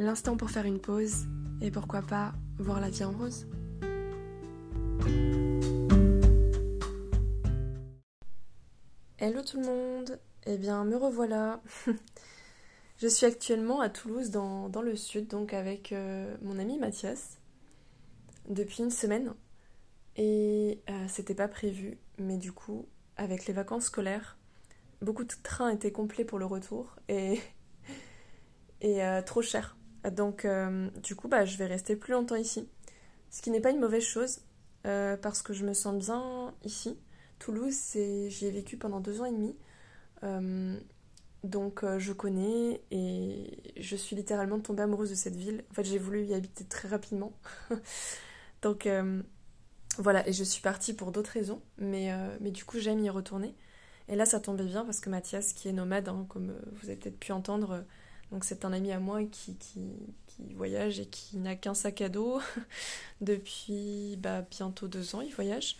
L'instant pour faire une pause et pourquoi pas voir la vie en rose. Hello tout le monde, eh bien me revoilà. Je suis actuellement à Toulouse dans, le sud, donc avec euh, mon ami Mathias, depuis une semaine. Et euh, c'était pas prévu, mais du coup, avec les vacances scolaires, beaucoup de trains étaient complets pour le retour et, et euh, trop cher. Donc, euh, du coup, bah, je vais rester plus longtemps ici. Ce qui n'est pas une mauvaise chose, euh, parce que je me sens bien ici. Toulouse, j'y ai vécu pendant deux ans et demi. Euh, donc, je connais et je suis littéralement tombée amoureuse de cette ville. En fait, j'ai voulu y habiter très rapidement. donc, voilà, et je suis partie pour d'autres raisons. Mais, du coup, j'aime y retourner. Et là, ça tombait bien parce que Mathias, qui est nomade, hein, comme vous avez peut-être pu entendre, donc c'est un ami à moi qui, voyage et qui n'a qu'un sac à dos depuis bah, bientôt deux ans, il voyage.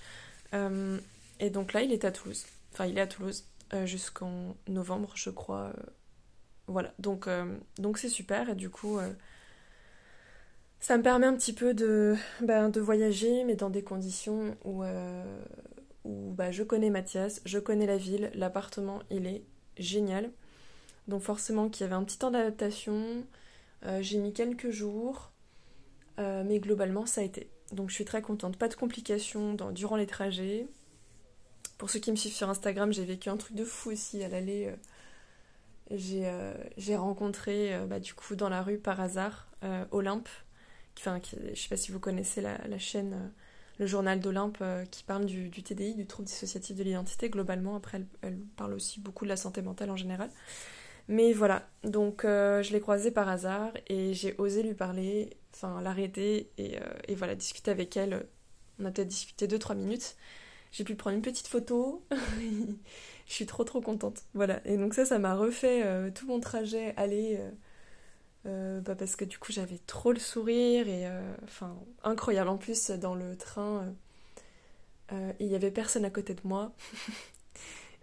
Euh, et donc là, il est à Toulouse. Enfin, il est à Toulouse euh, jusqu'en novembre, je crois. Euh, voilà, donc c'est super et du coup, ça me permet un petit peu de, ben, de voyager, mais dans des conditions où, où bah, je connais Mathias, je connais la ville, l'appartement, il est génial. Donc forcément qu'il y avait un petit temps d'adaptation. Euh, j'ai mis quelques jours, euh, mais globalement ça a été. Donc je suis très contente. Pas de complications durant les trajets. Pour ceux qui me suivent sur Instagram, j'ai vécu un truc de fou aussi à l'aller. Euh, j'ai rencontré bah, du coup dans la rue par hasard Olympe. Enfin, je sais pas si vous connaissez la, chaîne le journal d'Olympe qui parle du, TDI, du trouble dissociatif de l'identité globalement. Après, elle, parle aussi beaucoup de la santé mentale en général. Mais voilà, donc euh, je l'ai croisée par hasard et j'ai osé lui parler, enfin l'arrêter et, euh, voilà, discuter avec elle. On a peut-être discuté 2-3 minutes. J'ai pu prendre une petite photo. je suis trop trop contente. Voilà, et donc ça, ça m'a refait euh, tout mon trajet aller. Bah parce que du coup j'avais trop le sourire et enfin incroyable en plus dans le train il y avait personne à côté de moi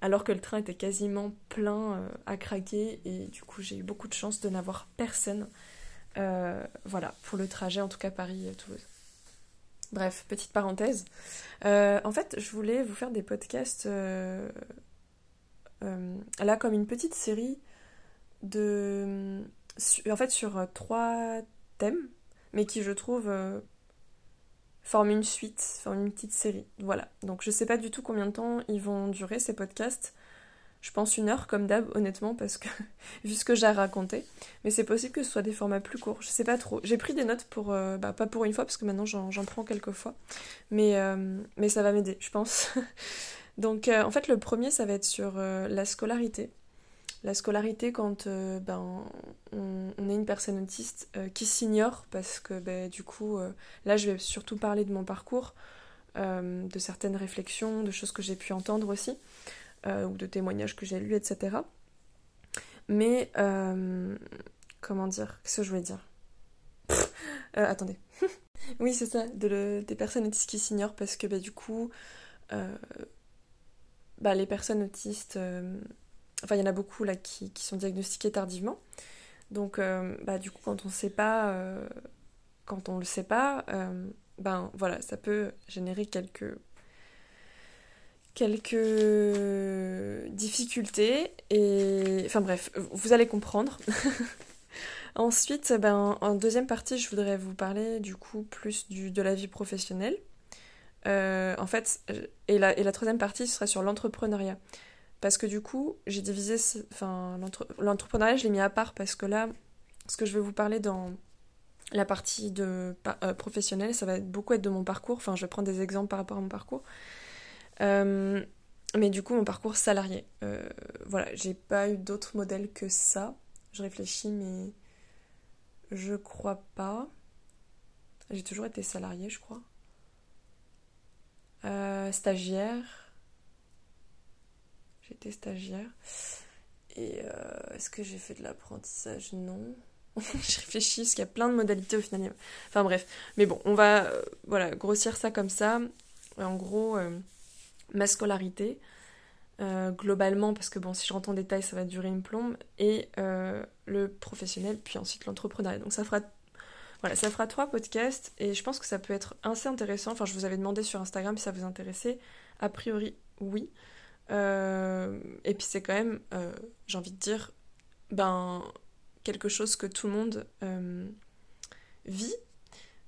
alors que le train était quasiment plein euh, à craquer et du coup j'ai eu beaucoup de chance de n'avoir personne. Euh, voilà, pour le trajet en tout cas Paris-Toulouse. Bref, petite parenthèse. Euh, en fait, je voulais vous faire des podcasts là comme une petite série de en fait sur trois thèmes mais qui je trouve forme une suite, forme une petite série. Voilà. Donc je sais pas du tout combien de temps ils vont durer ces podcasts. Je pense une heure comme d'hab, honnêtement, parce que vu ce que j'ai raconté. Mais c'est possible que ce soit des formats plus courts. Je sais pas trop. J'ai pris des notes pour, euh, bah, pas pour une fois, parce que maintenant j'en prends quelques fois. Mais, euh, mais ça va m'aider, je pense. Donc euh, en fait, le premier, ça va être sur la scolarité la scolarité quand euh, ben, on, est une personne autiste euh, qui s'ignore parce que ben, du coup euh, là je vais surtout parler de mon parcours, de certaines réflexions, de choses que j'ai pu entendre aussi, ou de témoignages que j'ai lus, etc. Mais comment dire Qu'est-ce que je voulais dire? Attendez. oui c'est ça, de des personnes autistes qui s'ignorent parce que ben, du coup les personnes autistes Enfin, il y en a beaucoup là qui, sont diagnostiqués tardivement. Donc, euh, bah, du coup, quand on sait pas, euh, quand on le sait pas, euh, ben voilà, ça peut générer quelques quelques difficultés et enfin bref, vous allez comprendre. Ensuite, ben, en deuxième partie, je voudrais vous parler du coup plus du, de la vie professionnelle. en fait, et la, et la troisième partie, ce serait sur l'entrepreneuriat. Parce que du coup, j'ai divisé. Enfin, l'entrepreneuriat, je l'ai mis à part parce que là, ce que je vais vous parler dans la partie de, euh, professionnelle, ça va beaucoup être de mon parcours. Enfin, je vais prendre des exemples par rapport à mon parcours. Euh, mais du coup, mon parcours salarié. Euh, voilà, j'ai pas eu d'autres modèles que ça. Je réfléchis, mais. Je crois pas. J'ai toujours été salariée, je crois. Stagiaire. J'étais stagiaire. Et euh, est-ce que j'ai fait de l'apprentissage? Non. je réfléchis parce qu'il y a plein de modalités au final. Enfin bref. Mais bon, on va euh, voilà, grossir ça comme ça. En gros, ma scolarité, globalement, parce que bon, si je rentre en détail, ça va durer une plombe, et le professionnel, puis ensuite l'entrepreneuriat. Donc ça fera voilà, ça fera trois podcasts et je pense que ça peut être assez intéressant. Enfin, je vous avais demandé sur Instagram si ça vous intéressait. A priori, oui. Euh, et puis c'est quand même, euh, j'ai envie de dire, ben, quelque chose que tout le monde euh, vit,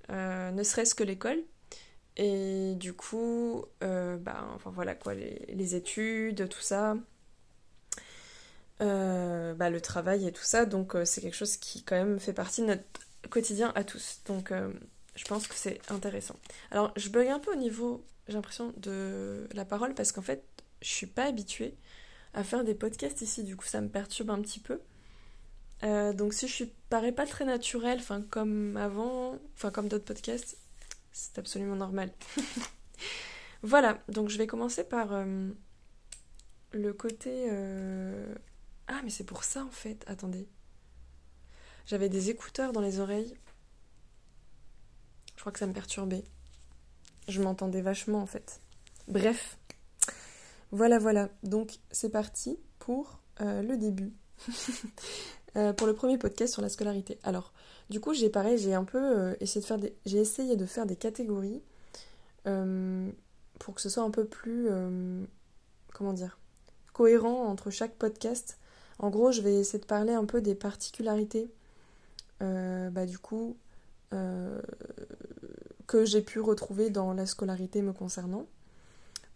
ne serait-ce que l'école. Et du coup, ben, enfin voilà quoi, les, études, tout ça. bah, le travail et tout ça, donc c'est quelque chose qui quand même fait partie de notre quotidien à tous. Donc euh, je pense que c'est intéressant. Alors je bug un peu au niveau, j'ai l'impression, de la parole parce qu'en fait, je suis pas habituée à faire des podcasts ici, du coup ça me perturbe un petit peu. Euh, donc si je suis parais pas très naturelle, enfin comme avant, enfin comme d'autres podcasts, c'est absolument normal. voilà, donc je vais commencer par euh, le côté... Ah mais c'est pour ça en fait, attendez. J'avais des écouteurs dans les oreilles. Je crois que ça me perturbait. Je m'entendais vachement en fait. Bref. Voilà, voilà. Donc c'est parti pour euh, le début. Euh, pour le premier podcast sur la scolarité. Alors, du coup, j'ai pareil, j'ai un peu euh, essayé de faire des. J'ai essayé de faire des catégories pour que ce soit un peu plus. comment dire cohérent entre chaque podcast. En gros, je vais essayer de parler un peu des particularités bah, du coup, que j'ai pu retrouver dans la scolarité me concernant,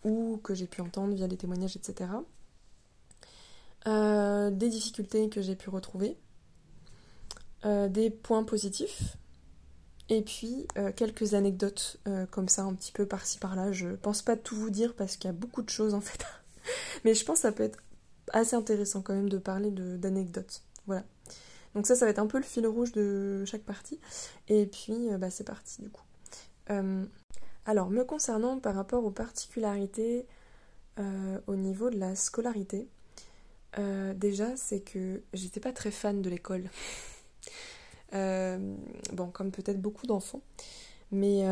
ou que j'ai pu entendre via les témoignages, etc. Euh, des difficultés que j'ai pu retrouver, des points positifs, et puis quelques anecdotes comme ça, un petit peu par-ci par-là. Je pense pas tout vous dire parce qu'il y a beaucoup de choses en fait. Mais je pense que ça peut être assez intéressant quand même de parler d'anecdotes. Voilà. Donc ça, ça va être un peu le fil rouge de chaque partie. Et puis, euh, bah, c'est parti du coup. Euh, alors, me concernant par rapport aux particularités euh, au niveau de la scolarité, déjà, c'est que j'étais pas très fan de l'école. bon, comme peut-être beaucoup d'enfants. Mais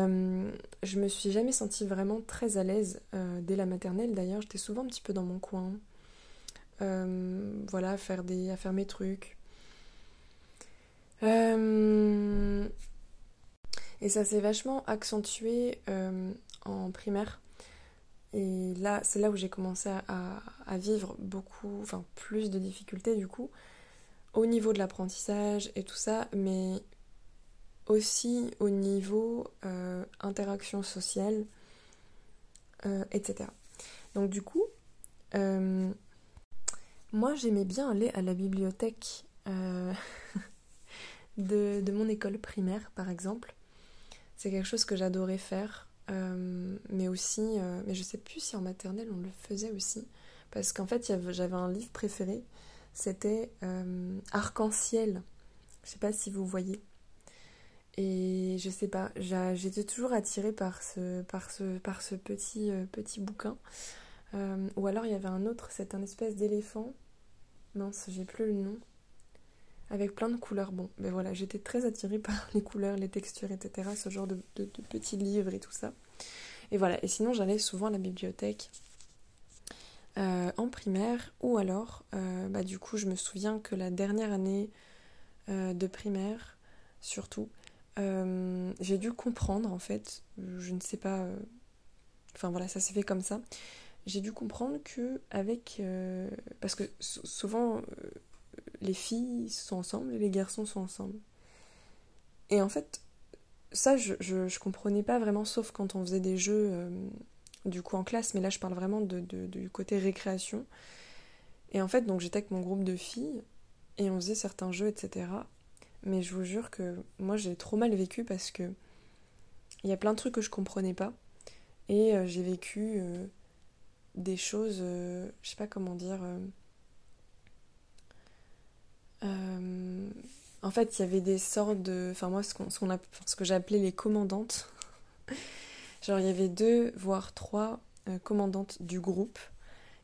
je me suis jamais sentie vraiment très à l'aise dès la maternelle. D'ailleurs, j'étais souvent un petit peu dans mon coin. voilà, faire, des, à faire mes trucs. Euh, et ça s'est vachement accentué euh, en primaire. Et là, c'est là où j'ai commencé à, vivre beaucoup, enfin plus de difficultés du coup, au niveau de l'apprentissage et tout ça, mais aussi au niveau euh, interaction sociale, etc. Donc du coup, moi j'aimais bien aller à la bibliothèque de, mon école primaire, par exemple. C'est quelque chose que j'adorais faire, euh, mais aussi, euh, mais je sais plus si en maternelle on le faisait aussi, parce qu'en fait j'avais un livre préféré, c'était euh, Arc-en-ciel. Je sais pas si vous voyez. Et je sais pas, j'étais toujours attirée par ce petit, petit bouquin. ou alors il y avait un autre, c'est un espèce d'éléphant. Mince, j'ai plus le nom avec plein de couleurs. Bon, mais ben voilà, j'étais très attirée par les couleurs, les textures, etc. Ce genre de, petits livres et tout ça. Et voilà, et sinon j'allais souvent à la bibliothèque euh, en primaire, ou alors, euh, bah, du coup, je me souviens que la dernière année euh, de primaire, surtout, j'ai dû comprendre en fait, je ne sais pas, enfin voilà, ça s'est fait comme ça. J'ai dû comprendre que avec, parce que souvent les filles sont ensemble et les garçons sont ensemble. Et en fait, ça, je, je, comprenais pas vraiment, sauf quand on faisait des jeux, euh, du coup, en classe, mais là, je parle vraiment de, du côté récréation. Et en fait, donc j'étais avec mon groupe de filles, et on faisait certains jeux, etc. Mais je vous jure que moi, j'ai trop mal vécu parce que il y a plein de trucs que je comprenais pas. Et euh, j'ai vécu euh, des choses, je sais pas comment dire en fait, il y avait des sortes de. Enfin, moi, ce, qu'on, ce, que j'appelais les commandantes. Genre, il y avait deux, voire trois euh, commandantes du groupe.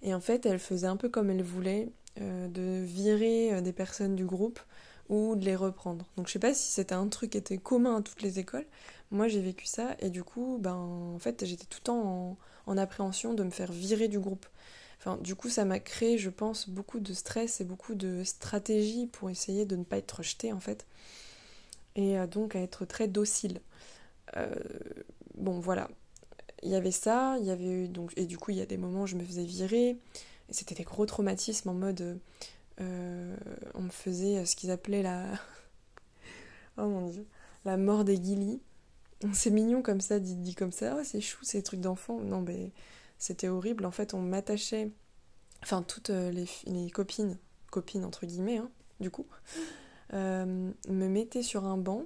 Et en fait, elles faisaient un peu comme elles voulaient, euh, de virer euh, des personnes du groupe ou de les reprendre. Donc, je sais pas si c'était un truc qui était commun à toutes les écoles. Moi, j'ai vécu ça. Et du coup, ben, en fait, j'étais tout le temps en appréhension de me faire virer du groupe. Du coup, ça m'a créé, je pense, beaucoup de stress et beaucoup de stratégies pour essayer de ne pas être rejetée, en fait. Et euh, donc à être très docile. Euh, bon, voilà. Il y avait ça, il y avait eu, et du coup, il y a des moments où je me faisais virer. C'était des gros traumatismes en mode. Euh, on me faisait ce qu'ils appelaient la. oh mon dieu. La mort des guilis. C'est mignon comme ça, dit, comme ça. Oh, c'est chou, c'est des trucs d'enfant. Non, mais c'était horrible. En fait, on m'attachait, enfin, toutes euh, les, copines, copines entre guillemets, hein, du coup, euh, me mettaient sur un banc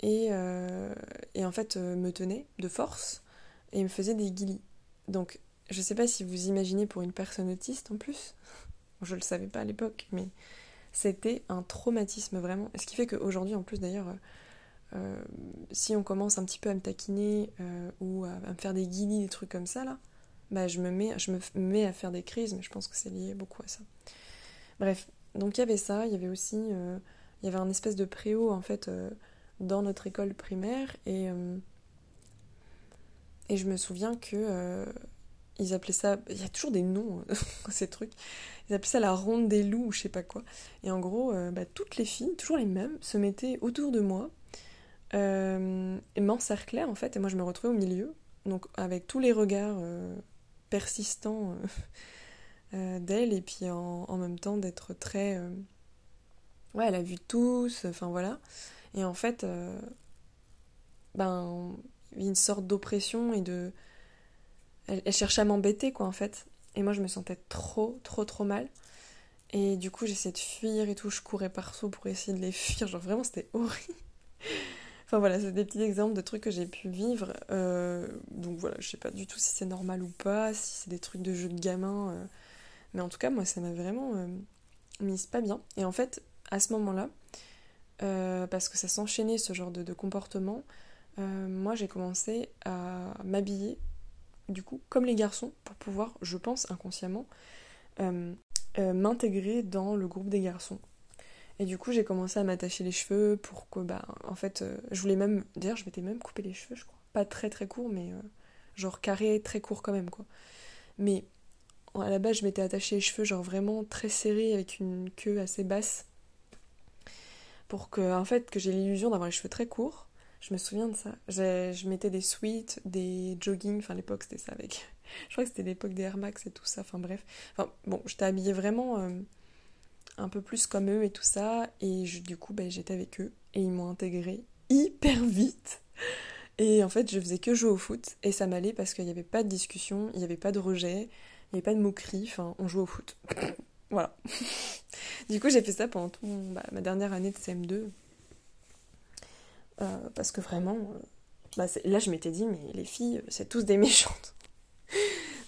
et, euh, et en fait me tenaient de force et me faisaient des guilis. Donc, je sais pas si vous imaginez pour une personne autiste en plus, je le savais pas à l'époque, mais c'était un traumatisme vraiment. Ce qui fait qu'aujourd'hui, en plus d'ailleurs, si on commence un petit peu à me taquiner ou à, à, me faire des guilis, des trucs comme ça là, bah, je, me mets, je me à faire des crises, mais je pense que c'est lié beaucoup à ça. Bref, donc il y avait ça, il y avait aussi euh, il y avait un espèce de préau en fait euh, dans notre école primaire et, euh, et je me souviens que ils appelaient ça, il y a toujours des noms ces trucs, ils appelaient ça la ronde des loups ou je sais pas quoi. Et en gros, bah, toutes les filles, toujours les mêmes, se mettaient autour de moi et m'encerclaient en fait et moi je me retrouvais au milieu donc avec tous les regards euh, d'elle et puis en, même temps d'être très euh, ouais elle a vu tous enfin voilà. Et en fait ben une sorte d'oppression et de elle, elle cherchait à m'embêter quoi en fait. Et moi je me sentais trop trop trop mal. Et du coup j'essayais de fuir et tout. Je courais partout pour essayer de les fuir. Genre vraiment c'était horrible Enfin voilà, c'est des petits exemples de trucs que j'ai pu vivre. Euh, donc voilà, je sais pas du tout si c'est normal ou pas, si c'est des trucs de jeu de gamin. Euh. mais en tout cas, moi, ça m'a vraiment euh, mise pas bien. Et en fait, à ce moment-là, parce que ça s'enchaînait ce genre de, de comportement, moi j'ai commencé à m'habiller, du coup, comme les garçons, pour pouvoir, je pense inconsciemment, m'intégrer dans le groupe des garçons. Et du coup, j'ai commencé à m'attacher les cheveux pour que, bah, en fait, euh, je voulais même. D'ailleurs, je m'étais même coupé les cheveux, je crois. Pas très très court, mais euh, genre carré, très court quand même, quoi. Mais à la base, je m'étais attaché les cheveux, genre vraiment très serrés, avec une queue assez basse. Pour que, en fait, que j'ai l'illusion d'avoir les cheveux très courts. Je me souviens de ça. Je mettais des sweats, des jogging, enfin, l'époque, c'était ça avec. je crois que c'était l'époque des Air Max et tout ça, enfin, bref. Enfin, bon, j'étais habillée vraiment. Euh, un peu plus comme eux et tout ça. Et du coup, ben, j'étais avec eux et ils m'ont intégré hyper vite. Et en fait, je faisais que jouer au foot et ça m'allait parce qu'il n'y avait pas de discussion, il n'y avait pas de rejet, il n'y avait pas de moquerie, enfin, on jouait au foot. voilà. du coup, j'ai fait ça pendant bah, ma dernière année de CM2. Euh, parce que vraiment, euh, bah, là, je m'étais dit, mais les filles, c'est tous des méchantes.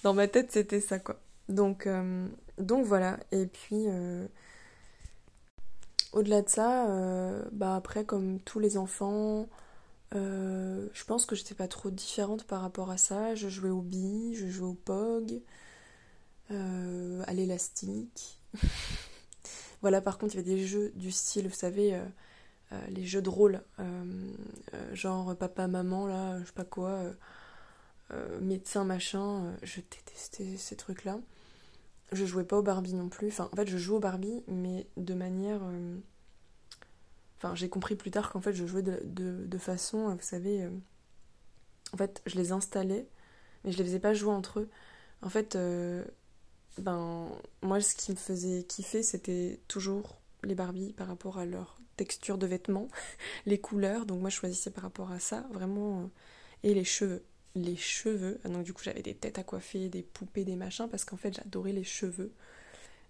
Dans ma tête, c'était ça, quoi. Donc, euh, donc voilà. Et puis, au-delà de ça, euh, bah après, comme tous les enfants, euh, je pense que j'étais pas trop différente par rapport à ça. Je jouais au billes, je jouais au pog, euh, à l'élastique. voilà, par contre, il y avait des jeux du style, vous savez, les jeux de rôle, genre papa, maman, là, je sais pas quoi, médecin, machin. je détestais ces trucs-là je jouais pas au Barbie non plus. Enfin, en fait, je joue au Barbie, mais de manière. Euh, enfin, j'ai compris plus tard qu'en fait, je jouais de, façon, euh, vous savez. Euh, en fait, je les installais, mais je les faisais pas jouer entre eux. En fait, ben, moi, ce qui me faisait kiffer, c'était toujours les Barbies par rapport à leur texture de vêtements, les couleurs. Donc, moi, je choisissais par rapport à ça, vraiment. et les cheveux les cheveux. Donc du coup j'avais des têtes à coiffer, des poupées, des machins, parce qu'en fait j'adorais les cheveux.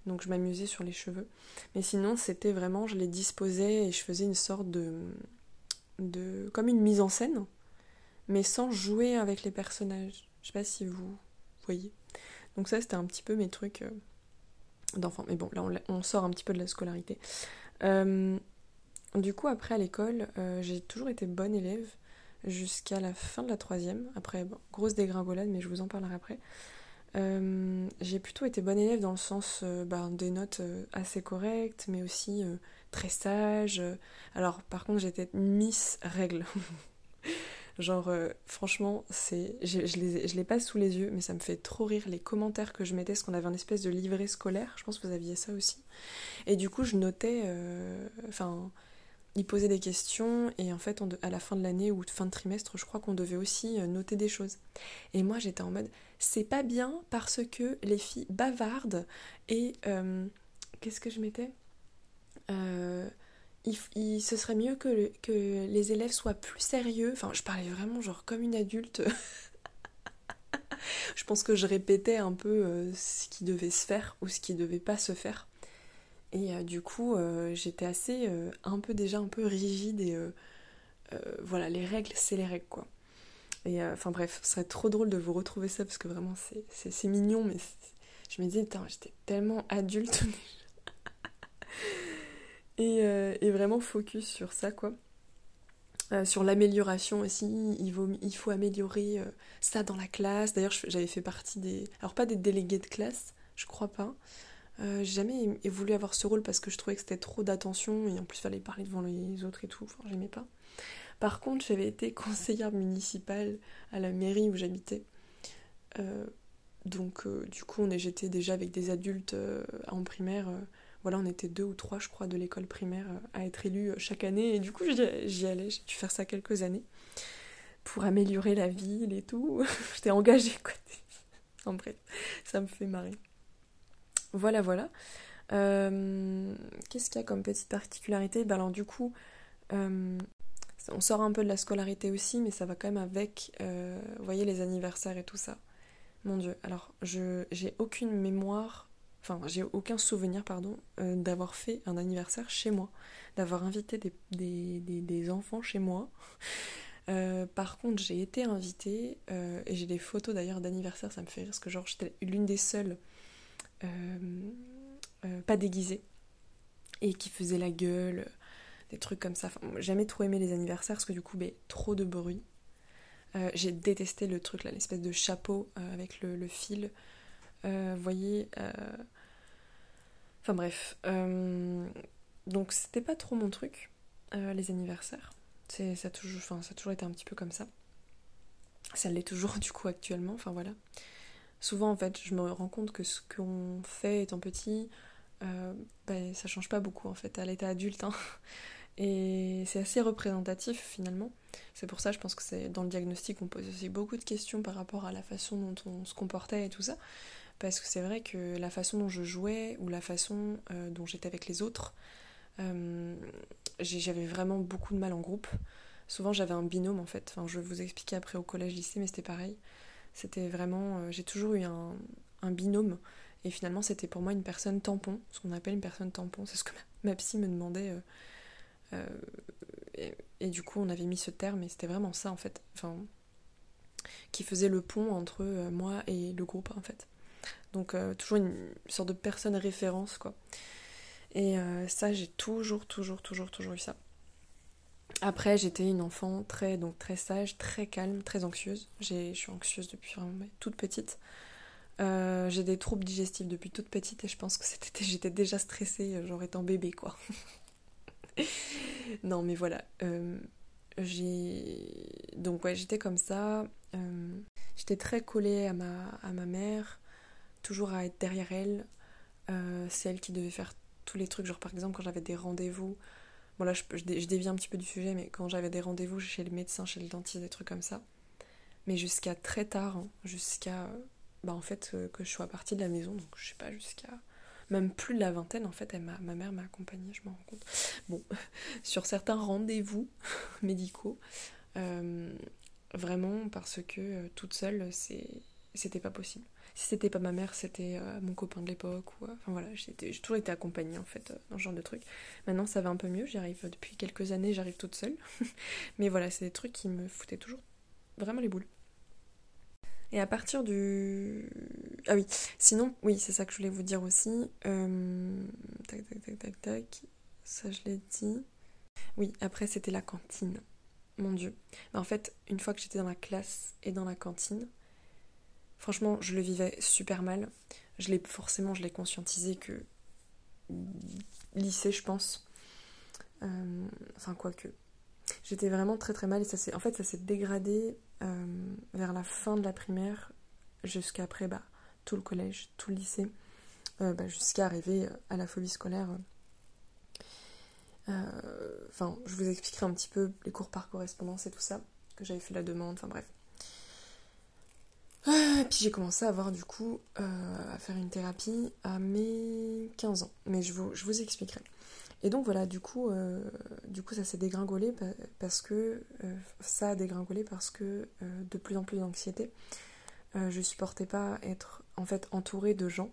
Donc je m'amusais sur les cheveux. Mais sinon c'était vraiment, je les disposais et je faisais une sorte de... de comme une mise en scène, mais sans jouer avec les personnages. Je sais pas si vous voyez. Donc ça c'était un petit peu mes trucs euh, d'enfant. Mais bon, là on, sort un petit peu de la scolarité. Euh, du coup, après à l'école, j'ai toujours été bonne élève jusqu'à la fin de la troisième. Après, grosse dégringolade, mais je vous en parlerai après. Euh, j'ai plutôt été bonne élève dans le sens euh, bah, des notes euh, assez correctes, mais aussi très sage. Alors, par contre, j'étais Miss Règle. Genre, franchement, c'est, je, je, les, je les passe sous les yeux, mais ça me fait trop rire les commentaires que je mettais, parce qu'on avait un espèce de livret scolaire. Je pense que vous aviez ça aussi. Et du coup, je notais. Enfin il posait des questions et en fait à la fin de l'année ou fin de trimestre je crois qu'on devait aussi euh, noter des choses. Et moi j'étais en mode c'est pas bien parce que les filles bavardent et euh, qu'est-ce que je mettais? Euh, il, ce serait mieux que, que les élèves soient plus sérieux. Enfin je parlais vraiment genre comme une adulte. Je pense que je répétais un peu ce qui devait se faire ou ce qui devait pas se faire et euh, du coup, euh, j'étais assez, euh, un peu déjà un peu rigide et voilà, les règles, c'est les règles quoi. Et enfin bref, ce serait trop drôle de vous retrouver ça parce que vraiment c'est mignon, mais je me disais, j'étais tellement adulte et, et, vraiment focus sur ça quoi. sur l'amélioration aussi, il, il faut améliorer ça dans la classe. D'ailleurs, j'avais fait partie des. Alors, pas des délégués de classe, je crois pas. Euh, j'ai jamais voulu avoir ce rôle parce que je trouvais que c'était trop d'attention et en plus fallait parler devant les autres et tout, enfin j'aimais pas. Par contre, j'avais été conseillère municipale à la mairie où j'habitais. Euh, donc euh, du coup, j'étais déjà avec des adultes en primaire. voilà, on était deux ou trois, je crois, de l'école primaire à être élus chaque année. Et du coup, j'y allais, j'ai dû faire ça quelques années pour améliorer la ville et tout. J'étais engagée, quoi. En bref, ça me fait marrer. Voilà, voilà. Euh, qu'est-ce qu'il y a comme petite particularité? Ben alors du coup, euh, on sort un peu de la scolarité aussi, mais ça va quand même avec, euh, voyez, les anniversaires et tout ça. Mon Dieu, alors je j'ai aucune mémoire, enfin j'ai aucun souvenir, pardon, d'avoir fait un anniversaire chez moi, d'avoir invité des, enfants chez moi. par contre, j'ai été invitée, et j'ai des photos d'ailleurs d'anniversaire, ça me fait rire, parce que genre j'étais l'une des seules pas déguisée et qui faisait la gueule, des trucs comme ça. Jamais trop aimé les anniversaires parce que du coup, ben, trop de bruit. Euh, j'ai détesté le truc là, l'espèce de chapeau avec le, fil. Vous voyez. Enfin bref. donc c'était pas trop mon truc, les anniversaires. C'est, ça, a toujours, ça a toujours été un petit peu comme ça. Ça l'est toujours du coup actuellement. Enfin voilà souvent en fait je me rends compte que ce qu'on fait étant petit euh, ben, ça change pas beaucoup en fait à l'état adulte hein. et c'est assez représentatif finalement. C'est pour ça je pense que c'est dans le diagnostic on pose aussi beaucoup de questions par rapport à la façon dont on se comportait et tout ça. Parce que c'est vrai que la façon dont je jouais ou la façon euh, dont j'étais avec les autres euh, j'avais vraiment beaucoup de mal en groupe. Souvent j'avais un binôme en fait. Enfin je vais vous expliquer après au collège lycée mais c'était pareil c'était vraiment. Euh, j'ai toujours eu un, binôme. Et finalement, c'était pour moi une personne tampon, ce qu'on appelle une personne tampon. C'est ce que ma, psy me demandait. Euh, euh, et, du coup, on avait mis ce terme, et c'était vraiment ça, en fait. Enfin, qui faisait le pont entre moi et le groupe, en fait. Donc, toujours une sorte de personne référence, quoi. Et ça, j'ai toujours, toujours, toujours, toujours eu ça. Après, j'étais une enfant très, donc très sage, très calme, très anxieuse. Je suis anxieuse depuis vraiment toute petite. Euh, j'ai des troubles digestifs depuis toute petite et je pense que j'étais déjà stressée, euh, genre étant bébé, quoi. non, mais voilà. Euh, j'ai... Donc, ouais, j'étais comme ça. j'étais très collée à ma, à ma mère, toujours à être derrière elle. c'est elle qui devait faire tous les trucs, genre par exemple quand j'avais des rendez-vous Je, je, dévie un petit peu du sujet, mais quand j'avais des rendez-vous chez le médecin, chez le dentiste, des trucs comme ça, mais jusqu'à très tard, hein, jusqu'à bah en fait euh, que je sois partie de la maison, donc je sais pas, jusqu'à même plus de la vingtaine en fait, ma mère m'a accompagnée, je m'en rends compte. Bon, sur certains rendez-vous médicaux, euh, vraiment parce que euh, toute seule, c'était pas possible si c'était pas ma mère, c'était euh, mon copain de l'époque. Euh, enfin voilà, j'ai toujours été accompagnée en fait euh, dans ce genre de truc. Maintenant ça va un peu mieux, j'y arrive depuis quelques années, j'arrive toute seule. Mais voilà, c'est des trucs qui me foutaient toujours vraiment les boules. Et à partir du. Ah oui, sinon, oui, c'est ça que je voulais vous dire aussi. Tac, tac, tac, tac, tac. Ça, je l'ai dit. Oui, après c'était la cantine. Mon Dieu. Mais en fait, une fois que j'étais dans la classe et dans la cantine, franchement, je le vivais super mal. Je l'ai forcément, je l'ai conscientisé que lycée, je pense. Euh, enfin, quoique. J'étais vraiment très très mal et ça s'est, en fait, ça s'est dégradé euh, vers la fin de la primaire jusqu'après bah, tout le collège, tout le lycée, euh, bah, jusqu'à arriver à la phobie scolaire. Enfin, je vous expliquerai un petit peu les cours par correspondance et tout ça, que j'avais fait la demande, enfin bref. Et puis j'ai commencé à avoir du coup à faire une thérapie à mes 15 ans. Mais je vous, je vous expliquerai. Et donc voilà, du coup, euh, du coup ça s'est dégringolé parce que euh, ça a dégringolé parce que euh, de plus en plus d'anxiété. je supportais pas être en fait entourée de gens.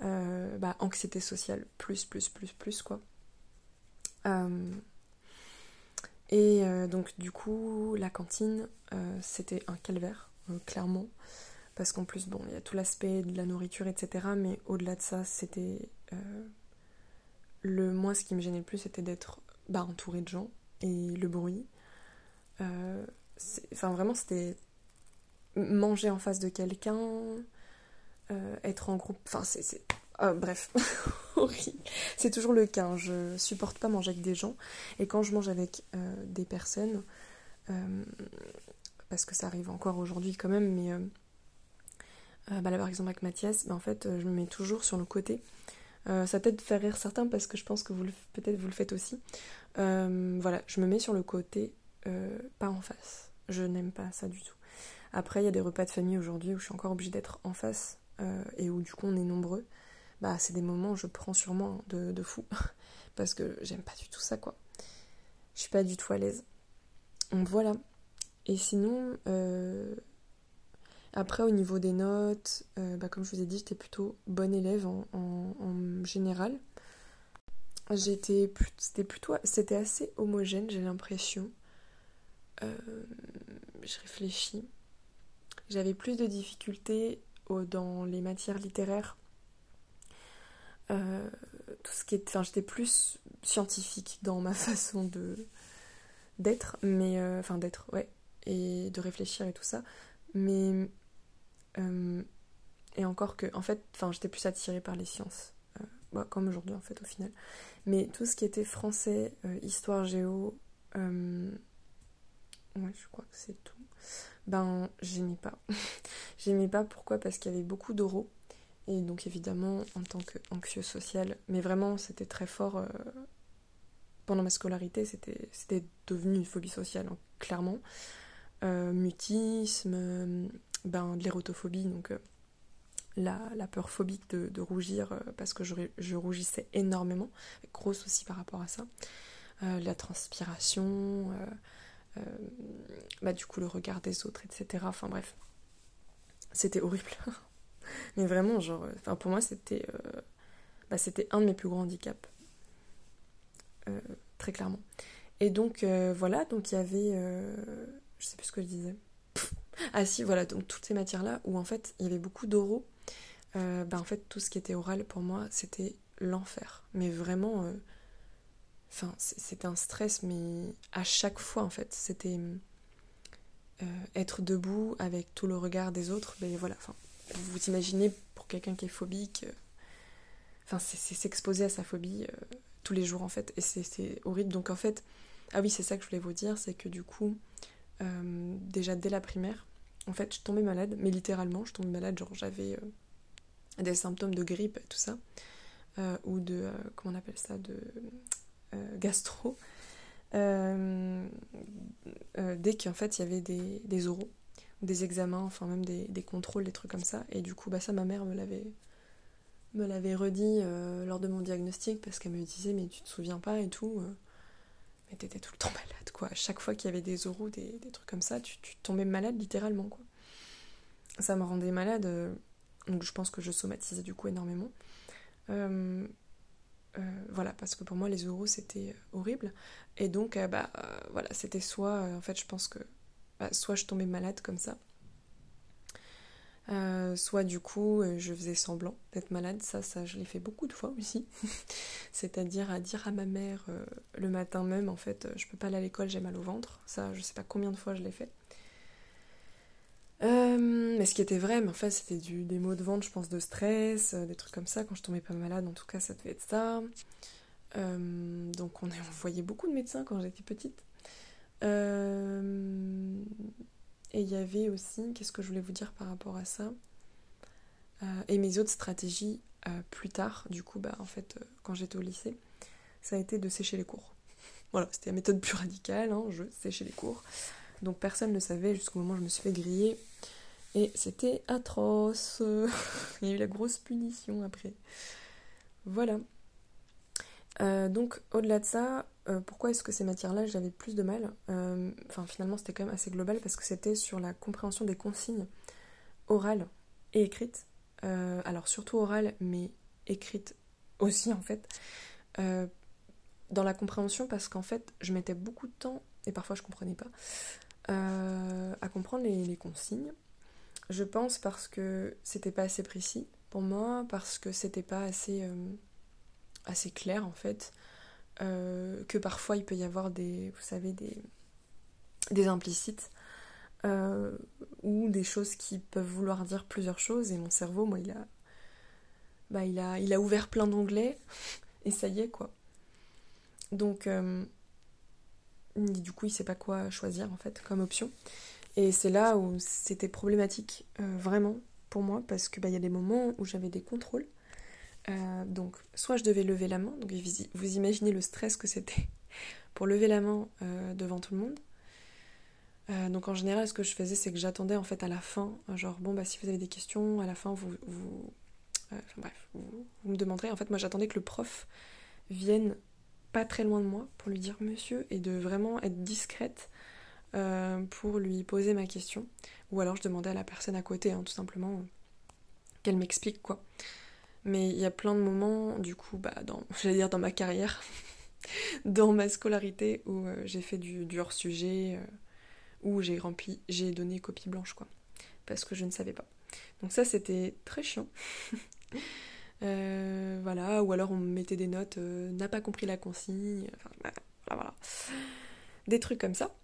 bah, anxiété sociale, plus, plus, plus, plus quoi. et donc du coup, la cantine, c'était un calvaire, clairement. Parce qu'en plus, bon, il y a tout l'aspect de la nourriture, etc. Mais au-delà de ça, c'était le, moi, ce qui me gênait le plus, c'était d'être bah, entouré de gens et le bruit. Euh, enfin, vraiment, c'était manger en face de quelqu'un, euh, être en groupe. Enfin, c'est. Oh, bref. C'est toujours le cas. Hein. Je supporte pas manger avec des gens. Et quand je mange avec euh, des personnes, parce que ça arrive encore aujourd'hui quand même, mais bah là par exemple avec Mathias, bah, en fait, je me mets toujours sur le côté euh, ça peut-être faire rire certains parce que je pense que vous peut-être vous le faites aussi. Euh, voilà, je me mets sur le côté, euh, pas en face. Je n'aime pas ça du tout. Après, il y a des repas de famille aujourd'hui où je suis encore obligée d'être en face et où du coup on est nombreux. Bah, c'est des moments où je prends sur moi de, de fou parce que j'aime pas du tout ça quoi. Je suis pas du tout à l'aise. Donc voilà. Et sinon, après, au niveau des notes, euh, bah, comme je vous ai dit, j'étais plutôt bonne élève en, général. J'étais c'était plutôt c'était assez homogène, j'ai l'impression. Euh, je réfléchis. J'avais plus de difficultés dans les matières littéraires. Euh, tout ce qui enfin, j'étais plus scientifique dans ma façon de d'être, mais enfin d'être, ouais, et de réfléchir et tout ça. Mais euh, et encore que, en fait, j'étais plus attirée par les sciences, euh, bah, comme aujourd'hui en fait au final. Mais tout ce qui était français, euh, histoire, géo, ouais, je crois que c'est tout. Ben, j'aimais pas. j'aimais pas pourquoi? Parce qu'il y avait beaucoup d'oraux. Et donc évidemment, en tant qu'anxieux social, mais vraiment c'était très fort pendant ma scolarité, c'était devenu une phobie sociale, hein, clairement. Mutisme, ben, de l'érotophobie, donc euh, la, peur phobique de, rougir euh, parce que je, rougissais énormément, grosse aussi par rapport à ça, euh, la transpiration, bah, du coup le regard des autres, etc. Enfin bref, c'était horrible. Mais vraiment, genre, enfin pour moi c'était bah, c'était un de mes plus grands handicaps, très clairement. Et donc voilà, donc il y avait, je sais plus ce que je disais. Ah si, voilà, donc toutes ces matières-là où en fait il y avait beaucoup d'oraux, euh, bah, en fait tout ce qui était oral pour moi c'était l'enfer. Mais vraiment, euh, c'était un stress, mais à chaque fois en fait c'était euh, être debout avec tout le regard des autres. Mais voilà, enfin vous imaginez pour quelqu'un qui est phobique, enfin c'est s'exposer à sa phobie tous les jours en fait, et c'est horrible. Donc en fait, ah oui c'est ça que je voulais vous dire, c'est que du coup euh, déjà dès la primaire. En fait, je tombais malade, mais littéralement, je tombais malade, genre j'avais euh, des symptômes de grippe tout ça, euh, ou de, comment on appelle ça, de gastro. dès qu'en fait il y avait des, des oraux, des examens, enfin même des, des, contrôles, des trucs comme ça. Et du coup, bah ça, ma mère me l'avait me l'avait redit lors de mon diagnostic parce qu'elle me disait mais tu te souviens pas et tout t'étais tout le temps malade, quoi. À chaque fois qu'il y avait des oraux, des, trucs comme ça, tu, tombais malade littéralement, quoi. Ça me rendait malade, euh, donc je pense que je somatisais du coup énormément. Euh, euh, voilà, parce que pour moi, les oraux, c'était horrible. Et donc, bah, voilà, c'était soit, en fait, je pense que, bah, soit je tombais malade comme ça, Euh, soit du coup, euh, je faisais semblant d'être malade, ça, je l'ai fait beaucoup de fois aussi. C'est-à-dire à dire à ma mère euh, le matin même, en fait, je peux pas aller à l'école, j'ai mal au ventre. Ça, je sais pas combien de fois je l'ai fait. mais ce qui était vrai, mais en fait, c'était des maux de ventre, je pense, de stress, des trucs comme ça. Quand je tombais pas malade, en tout cas, ça devait être ça. donc, on, voyait beaucoup de médecins quand j'étais petite. Et il y avait aussi, qu'est-ce que je voulais vous dire par rapport à ça euh, Et mes autres stratégies euh, plus tard, du coup, bah, en fait, euh, quand j'étais au lycée, ça a été de sécher les cours. Voilà, c'était la méthode plus radicale, hein, je séchais les cours. Donc personne ne savait jusqu'au moment où je me suis fait griller. Et c'était atroce. il y a eu la grosse punition après. Voilà. donc au-delà de ça, euh, pourquoi est-ce que ces matières-là, j'avais plus de mal euh, Enfin, finalement, c'était quand même assez global parce que c'était sur la compréhension des consignes orales et écrites. Euh, alors, surtout orales, mais écrites aussi, en fait. dans la compréhension, parce qu'en fait, je mettais beaucoup de temps, et parfois je comprenais pas, à comprendre les, les, consignes. Je pense parce que c'était pas assez précis pour moi, parce que c'était pas assez, assez clair, en fait. Euh, que parfois il peut y avoir des, vous savez, des, des implicites euh, ou des choses qui peuvent vouloir dire plusieurs choses et mon cerveau, moi, il a, bah, il a, il a ouvert plein d'onglets et ça y est quoi. Donc, euh, du coup, il sait pas quoi choisir en fait comme option. Et c'est là où c'était problématique vraiment pour moi parce que bah, il y a des moments où j'avais des contrôles euh, donc, soit je devais lever la main, donc vous imaginez le stress que c'était pour lever la main euh, devant tout le monde. Euh, donc en général, ce que je faisais, c'est que j'attendais en fait à la fin, genre bon bah si vous avez des questions, à la fin vous, vous bref, vous, me demanderez. En fait, moi j'attendais que le prof vienne pas très loin de moi pour lui dire monsieur et de vraiment être discrète pour lui poser ma question. Ou alors je demandais à la personne à côté, hein, tout simplement, qu'elle m'explique quoi. Mais il y a plein de moments, du coup, bah, dans, j'allais dire dans ma carrière, dans ma scolarité, où euh, j'ai fait du, hors-sujet, euh, où j'ai rempli, j'ai donné copie blanche, quoi. Parce que je ne savais pas. Donc ça, c'était très chiant. Euh, voilà, ou alors on me mettait des notes, n'a pas compris la consigne, bah, voilà, Des trucs comme ça.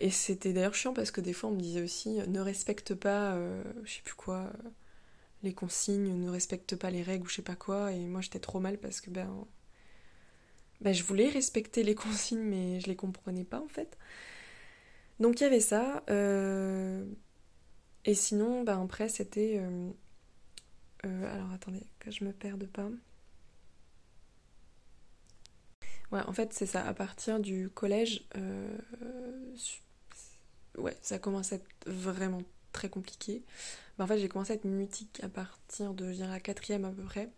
et c'était d'ailleurs chiant parce que des fois on me disait aussi ne respecte pas, je sais plus quoi, les consignes, ne respectent pas les règles ou je sais pas quoi. Et moi j'étais trop mal parce que ben, ben je voulais respecter les consignes mais je les comprenais pas en fait. Donc il y avait ça. Euh, et sinon, ben après c'était... Euh, euh, alors attendez, que je me perde pas. Ouais, en fait c'est ça. À partir du collège, ouais, ça commence à être vraiment très compliqué. En fait, j'ai commencé à être mutique à partir de, la quatrième à peu près.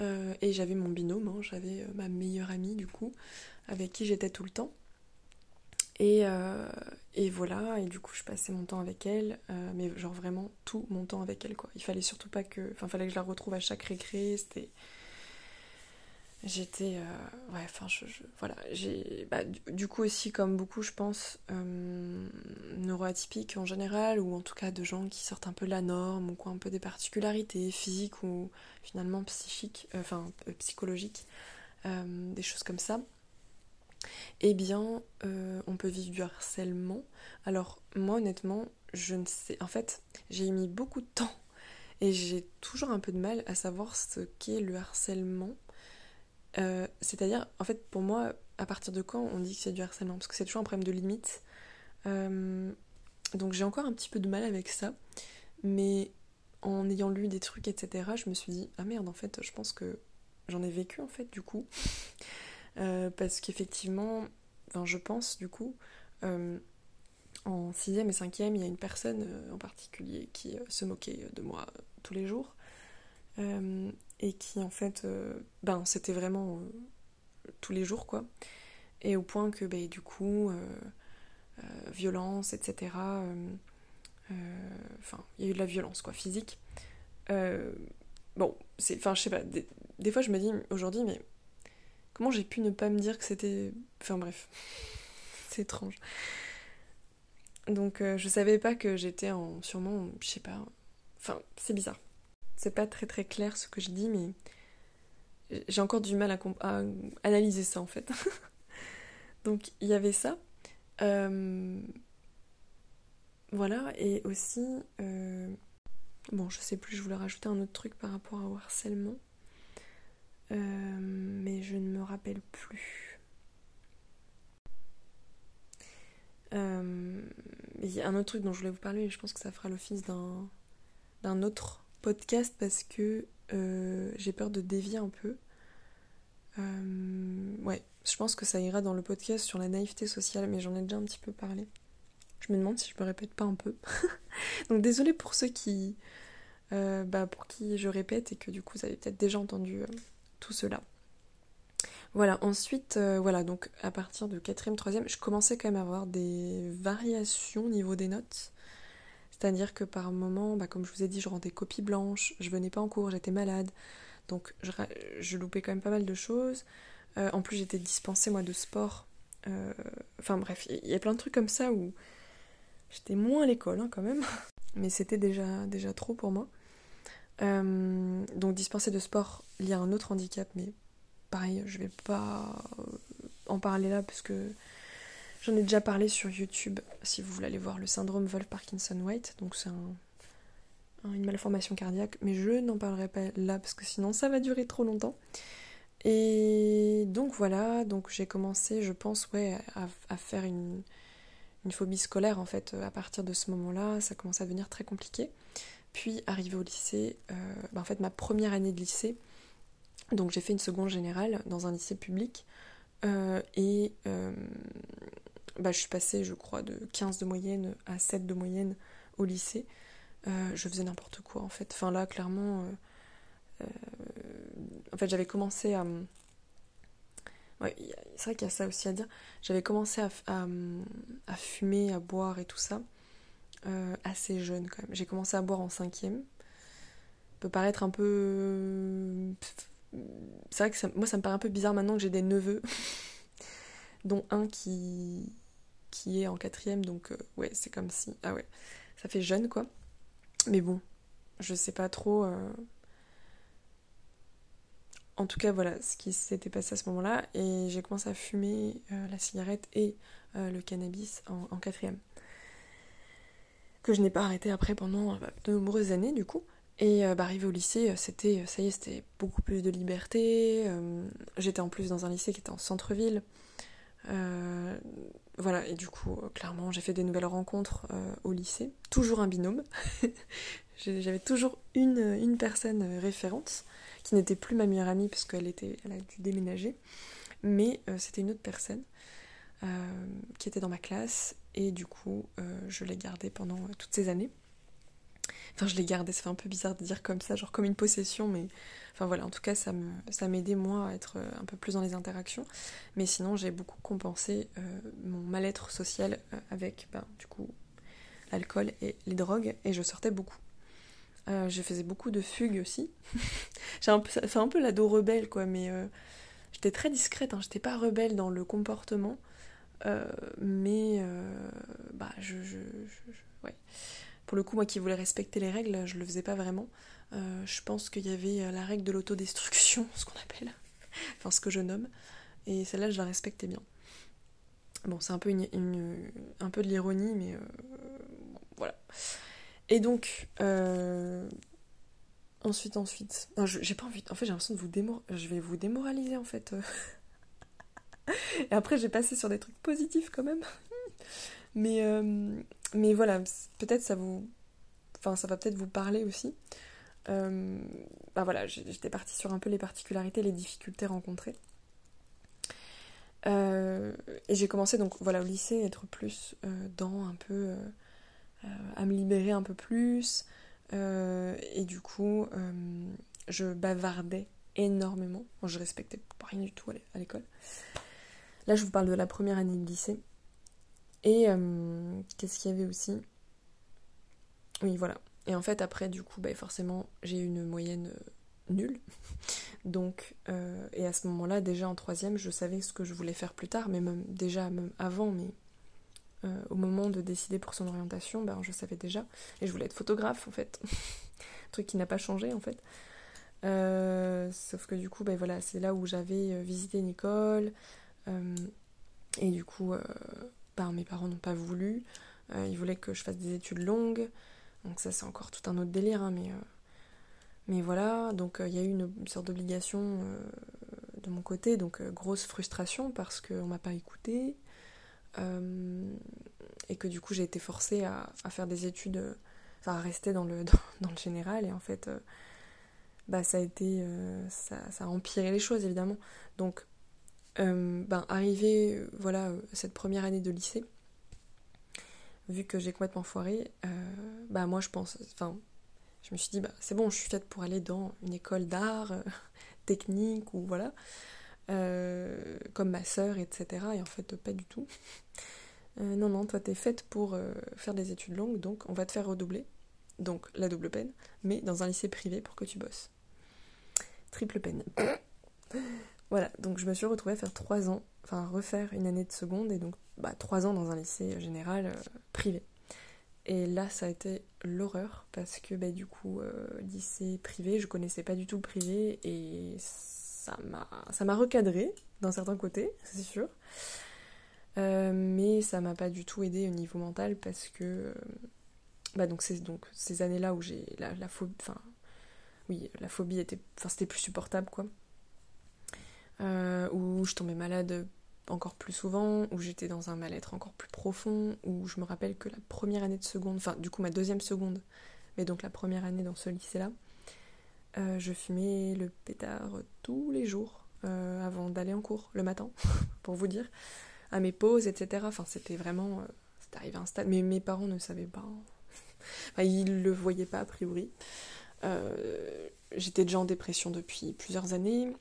Euh, et j'avais mon binôme, hein, j'avais euh, ma meilleure amie du coup, avec qui j'étais tout le temps. Et, euh, et, voilà, et du coup je passais mon temps avec elle, mais genre vraiment tout mon temps avec elle quoi. Il fallait surtout pas que. Enfin, fallait que je la retrouve à chaque récré, c'était J'étais. Euh, ouais, enfin, je, voilà. J'ai. Bah, du, coup, aussi, comme beaucoup, je pense, euh, neuroatypiques en général, ou en tout cas de gens qui sortent un peu de la norme, ou qui ont un peu des particularités physiques ou finalement psychiques, euh, enfin, psychologiques, des choses comme ça. Eh bien, on peut vivre du harcèlement. Alors, moi, honnêtement, je ne sais. En fait, j'ai mis beaucoup de temps et j'ai toujours un peu de mal à savoir ce qu'est le harcèlement euh, c'est-à-dire, en fait, pour moi, à partir de quand on dit que c'est du harcèlement? Parce que c'est toujours un problème de limite. Euh, donc j'ai encore un petit peu de mal avec ça. Mais en ayant lu des trucs, etc., je me suis dit, ah merde, en fait, je pense que j'en ai vécu, en fait, du coup. Euh, parce qu'effectivement, enfin, je pense, du coup, en 6ème et 5ème, il y a une personne en particulier qui se moquait de moi tous les jours et qui en fait, euh, ben c'était vraiment euh, tous les jours quoi. Et au point que ben, du coup, euh, violence, etc. Enfin, il y a eu de la violence quoi, physique. bon, c'est, enfin je sais pas, des, fois je me dis aujourd'hui, mais comment j'ai pu ne pas me dire que c'était. Enfin bref, c'est étrange. Donc je savais pas que j'étais en sûrement, je sais pas, enfin c'est bizarre. C'est pas très très clair ce que je dis, mais j'ai encore du mal à, analyser ça en fait. Donc il y avait ça. Euh, voilà, et aussi, euh, bon, je sais plus, je voulais rajouter un autre truc par rapport au harcèlement, mais je ne me rappelle plus. Euh, il y a un autre truc dont je voulais vous parler, et je pense que ça fera l'office d'un autre podcast parce que euh, j'ai peur de dévier un peu. Euh, ouais, je pense que ça ira dans le podcast sur la naïveté sociale, mais j'en ai déjà un petit peu parlé. Je me demande si je me répète pas un peu. Donc désolé pour ceux qui, bah, pour qui je répète et que du coup vous avez peut-être déjà entendu tout cela. Voilà, ensuite, euh, voilà, donc à partir de 4ème, 3ème, je commençais quand même à avoir des variations au niveau des notes. C'est-à-dire que par moment, bah, comme je vous ai dit, je rendais copie blanche, je venais pas en cours, j'étais malade, donc je, loupais quand même pas mal de choses. Euh, en plus, j'étais dispensée, moi, de sport. Euh, enfin bref, il y a plein de trucs comme ça où j'étais moins à l'école hein, quand même, mais c'était déjà, déjà trop pour moi. donc dispensée de sport il y a un autre handicap, mais pareil, je vais pas en parler là parce que j'en ai déjà parlé sur YouTube si vous voulez aller voir le syndrome Wolf-Parkinson-White. Donc c'est une malformation cardiaque, mais je n'en parlerai pas là parce que sinon ça va durer trop longtemps. Et donc voilà, donc j'ai commencé, je pense, ouais, à, faire une, phobie scolaire en fait. À partir de ce moment-là, ça commençait à devenir très compliqué. Puis arrivé au lycée, euh, bah, en fait ma première année de lycée, donc j'ai fait une seconde générale dans un lycée public euh, et euh, bah, je suis passée, je crois, de 15 de moyenne à 7 de moyenne au lycée. Euh, je faisais n'importe quoi en fait. Enfin là, clairement, en fait, j'avais commencé à. C'est vrai qu'il y a ça aussi à dire. J'avais commencé à, à, fumer, à boire et tout ça assez jeune quand même. J'ai commencé à boire en cinquième. peut paraître un peu c'est vrai que moi ça me paraît un peu bizarre maintenant que j'ai des neveux, dont un qui, qui est en quatrième, donc euh, ouais, c'est comme si. Ah ouais, ça fait jeune quoi. Mais bon, je sais pas trop. Euh. En tout cas, voilà ce qui s'était passé à ce moment-là. Et j'ai commencé à fumer euh, la cigarette et le cannabis en, quatrième. Que je n'ai pas arrêté après pendant de nombreuses années du coup. Et bah, arrivé au lycée, c'était, ça y est, c'était beaucoup plus de liberté. j'étais en plus dans un lycée qui était en centre-ville. Voilà, et du coup, clairement, j'ai fait des nouvelles rencontres au lycée. Toujours un binôme. J'avais toujours une, une personne référente, qui n'était plus ma meilleure amie parce qu'elle était, elle a dû déménager. Mais c'était une autre personne qui était dans ma classe. Et du coup, je l'ai gardée pendant toutes ces années. Enfin, je l'ai gardé, ça fait un peu bizarre de dire comme ça, genre comme une possession, mais enfin voilà, en tout cas, ça me ça m'aidait moi à être euh, un peu plus dans les interactions. Mais sinon, j'ai beaucoup compensé euh, mon mal-être social euh, avec, ben, du coup, l'alcool et les drogues, et je sortais beaucoup. je faisais beaucoup de fugues aussi. j'ai un peu, peu l'ado rebelle, quoi, mais j'étais très discrète, hein, j'étais pas rebelle dans le comportement, mais bah, je, je, je ouais pour le coup, moi qui voulais respecter les règles, je le faisais pas vraiment. Euh, je pense qu'il y avait euh, la règle de l'autodestruction, ce qu'on appelle, enfin ce que je nomme, et celle-là, je la respectais bien. Bon, c'est un peu une, un peu de l'ironie, mais euh, voilà. Et donc, ensuite, ensuite, j'ai pas envie. En fait, j'ai l'impression de vous démoraliser. Je vais vous démoraliser en fait. et après, j'ai passé sur des trucs positifs quand même. mais mais voilà, peut-être ça vous. Va peut-être vous parler aussi. Euh, bah voilà, j'étais partie sur un peu les particularités, les difficultés rencontrées. Euh, et j'ai commencé donc voilà au lycée être plus euh, dans un peu à me libérer un peu plus et du coup je bavardais énormément je respectais pas rien du tout à l'école là je vous parle de la première année de lycée et euh, qu'est-ce qu'il y avait aussi? Oui, voilà. Et en fait, après, du coup, bah, forcément, j'ai une moyenne euh, nulle. Donc, euh, et à ce moment-là, déjà en troisième, je savais ce que je voulais faire plus tard, mais même déjà même avant, mais au moment de décider pour son orientation, ben, je savais déjà. Et je voulais être photographe en fait. truc qui n'a pas changé en fait. sauf que du coup, ben, voilà, c'est là où j'avais visité une école. et du coup, mes parents n'ont pas voulu. ils voulaient que je fasse des études longues. Donc ça c'est encore tout un autre délire, hein, mais, mais voilà. Donc il y a eu une sorte d'obligation de mon côté, donc euh, grosse frustration parce qu'on m'a pas écouté euh, et que du coup j'ai été forcée à, faire des études, enfin à rester dans le, dans, le général et en fait euh, bah, ça a été, ça, a empiré les choses évidemment. Donc ben, arrivé voilà cette première année de lycée, vu que j'ai complètement foiré, bah moi je pense, enfin je me suis dit bah c'est bon je suis faite pour aller dans une école d'art technique ou voilà, euh, comme ma sœur, etc. Et en fait, pas du tout. Euh, non, non, toi, t'es faite pour euh, faire des études longues, donc on va te faire redoubler, donc la double peine, mais dans un lycée privé pour que tu bosses. Triple peine. Voilà, donc je me suis retrouvée à faire trois ans, enfin refaire une année de seconde, et donc bah, trois ans dans un lycée général privé. Et là, ça a été l'horreur parce que bah, du coup, euh, lycée privé, je connaissais pas du tout le privé et ça m'a, ça recadré d'un certain côté, c'est sûr. Euh, mais ça m'a pas du tout aidé au niveau mental parce que euh, bah donc c'est donc ces années-là où j'ai la, la phobie, enfin oui, la phobie était, enfin c'était plus supportable quoi. Où je tombais malade encore plus souvent, où j'étais dans un mal-être encore plus profond, où je me rappelle que la première année de seconde, enfin du coup ma deuxième seconde, mais donc la première année dans ce lycée-là, euh, je fumais le pétard tous les jours euh, avant d'aller en cours, le matin, pour vous dire, à mes pauses, etc. Enfin c'était vraiment, euh, c'était arrivé à un stade, mais mes parents ne savaient pas, enfin ils le voyaient pas a priori. J'étais déjà en dépression depuis plusieurs années,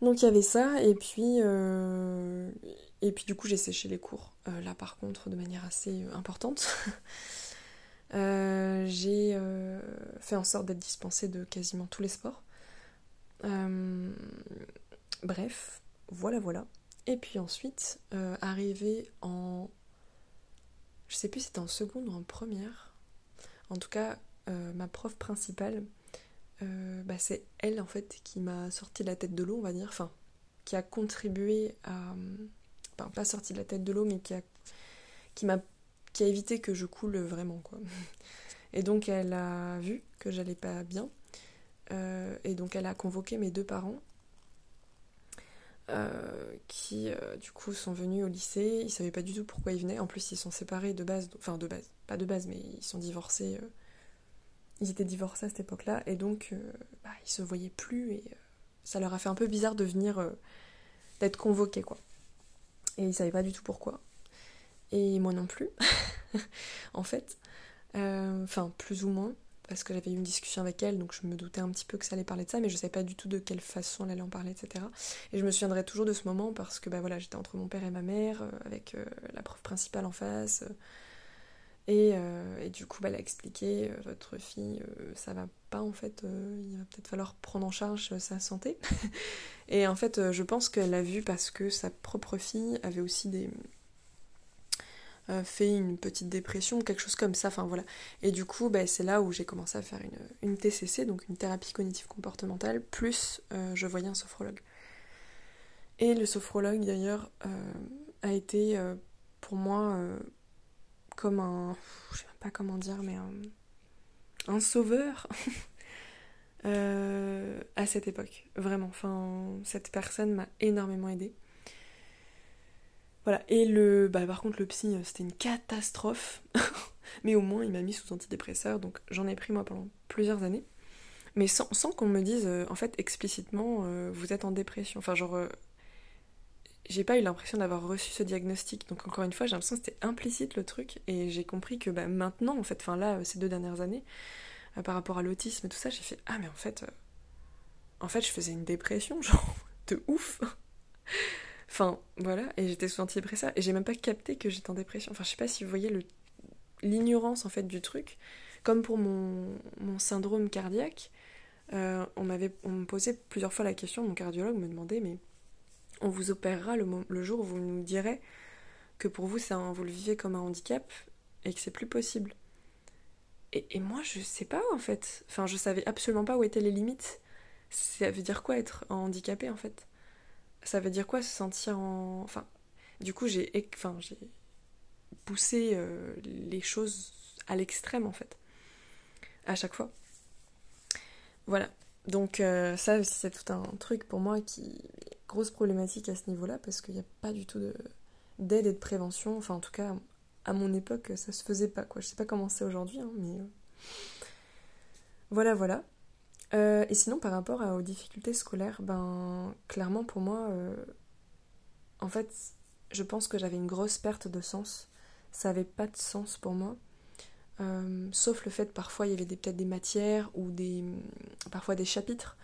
donc il y avait ça, et puis, euh, et puis du coup j'ai séché les cours, euh, là par contre de manière assez euh, importante. j'ai fait en sorte d'être dispensée de quasiment tous les sports. bref, voilà voilà. Et puis ensuite, arrivé en... Je sais plus si c'était en seconde ou en première. En tout cas, ma prof principale euh, bah, c'est elle en fait qui m'a sorti de la tête de l'eau, on va dire, enfin, qui a contribué à. Enfin, pas sorti de la tête de l'eau, mais qui a, qui qui a évité que je coule vraiment, quoi. Et donc elle a vu que j'allais pas bien, euh, et donc elle a convoqué mes deux parents, euh, qui du coup sont venus au lycée, ils savaient pas du tout pourquoi ils venaient, en plus ils sont séparés de base, enfin de base, pas de base, mais ils sont divorcés ils étaient divorcés à cette époque-là et donc euh, bah, ils se voyaient plus et euh, ça leur a fait un peu bizarre de venir euh, d'être convoqués quoi. Et ils savaient pas du tout pourquoi. Et moi non plus, en fait. Enfin, plus ou moins, parce que j'avais eu une discussion avec elle, donc je me doutais un petit peu que ça allait parler de ça, mais je savais pas du tout de quelle façon elle allait en parler, etc. Et je me souviendrai toujours de ce moment parce que bah voilà, j'étais entre mon père et ma mère, avec la prof principale en face. Euh, et, du coup, bah, elle a expliqué, euh, votre fille, euh, ça va pas en fait, il va peut-être falloir prendre en charge sa santé. et en fait, je pense qu'elle l'a vu parce que sa propre fille avait aussi des fait une petite dépression, quelque chose comme ça, enfin voilà. Et du coup, bah, c'est là où j'ai commencé à faire une, une, TCC, donc une thérapie cognitive comportementale, plus je voyais un sophrologue. Et le sophrologue d'ailleurs a été pour moi comme un. Je sais pas comment dire, mais un, un sauveur euh, à cette époque. Vraiment. Enfin, cette personne m'a énormément aidée. Voilà. Et le. Bah, par contre, le psy, euh, c'était une catastrophe. mais au moins, il m'a mis sous antidépresseur. Donc, j'en ai pris moi pendant plusieurs années. Mais sans, sans qu'on me dise, euh, en fait, explicitement, vous êtes en dépression. Enfin, genre, j'ai pas eu l'impression d'avoir reçu ce diagnostic. Donc encore une fois, j'ai l'impression que c'était implicite le truc. Et j'ai compris que bah, maintenant, en fait, enfin là, ces deux dernières années, euh, par rapport à l'autisme et tout ça, j'ai fait Ah mais en fait, euh, en fait, je faisais une dépression, genre, de ouf. enfin, voilà, et j'étais sous antidépresseur. Et j'ai même pas capté que j'étais en dépression. Enfin, je sais pas si vous voyez l'ignorance en fait du truc. Comme pour mon, syndrome cardiaque, euh, on m'avait on me posait plusieurs fois la question, mon cardiologue me demandait mais on vous opérera le, jour où vous nous direz que pour vous, vous le vivez comme un handicap et que c'est plus possible. Et, moi, je sais pas en fait. Enfin, je savais absolument pas où étaient les limites. Ça veut dire quoi être handicapé en fait? Ça veut dire quoi se sentir en. Enfin, du coup, j'ai enfin, poussé euh, les choses à l'extrême en fait. À chaque fois. Voilà. Donc, euh, ça c'est tout un truc pour moi qui. Grosse problématique à ce niveau-là parce qu'il n'y a pas du tout d'aide et de prévention. Enfin, en tout cas, à mon époque, ça se faisait pas, quoi. Je sais pas comment c'est aujourd'hui, hein, mais. Euh, voilà, voilà. Euh, et sinon, par rapport aux difficultés scolaires, ben, clairement, pour moi, euh, en fait, je pense que j'avais une grosse perte de sens. Ça avait pas de sens pour moi. sauf le fait, parfois, il y avait peut-être des matières ou des, parfois des chapitres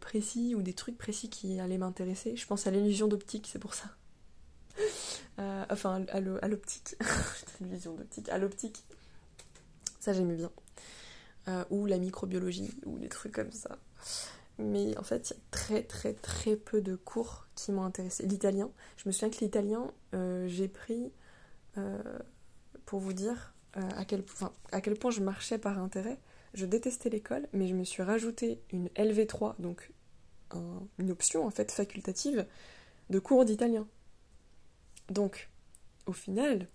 précis ou des trucs précis qui allaient m'intéresser. Je pense à l'illusion d'optique, c'est pour ça. Euh, enfin, à l'optique. vision d'optique. À l'optique. Ça, j'aimais bien. Euh, ou la microbiologie, ou des trucs comme ça. Mais en fait, il y a très très très peu de cours qui m'ont intéressé. L'italien, je me souviens que l'italien, euh, j'ai pris, pour vous dire à, quel, à quel point je marchais par intérêt. Je détestais l'école, mais je me suis rajouté une LV3, donc une option en fait facultative, de cours d'italien. Donc, au final,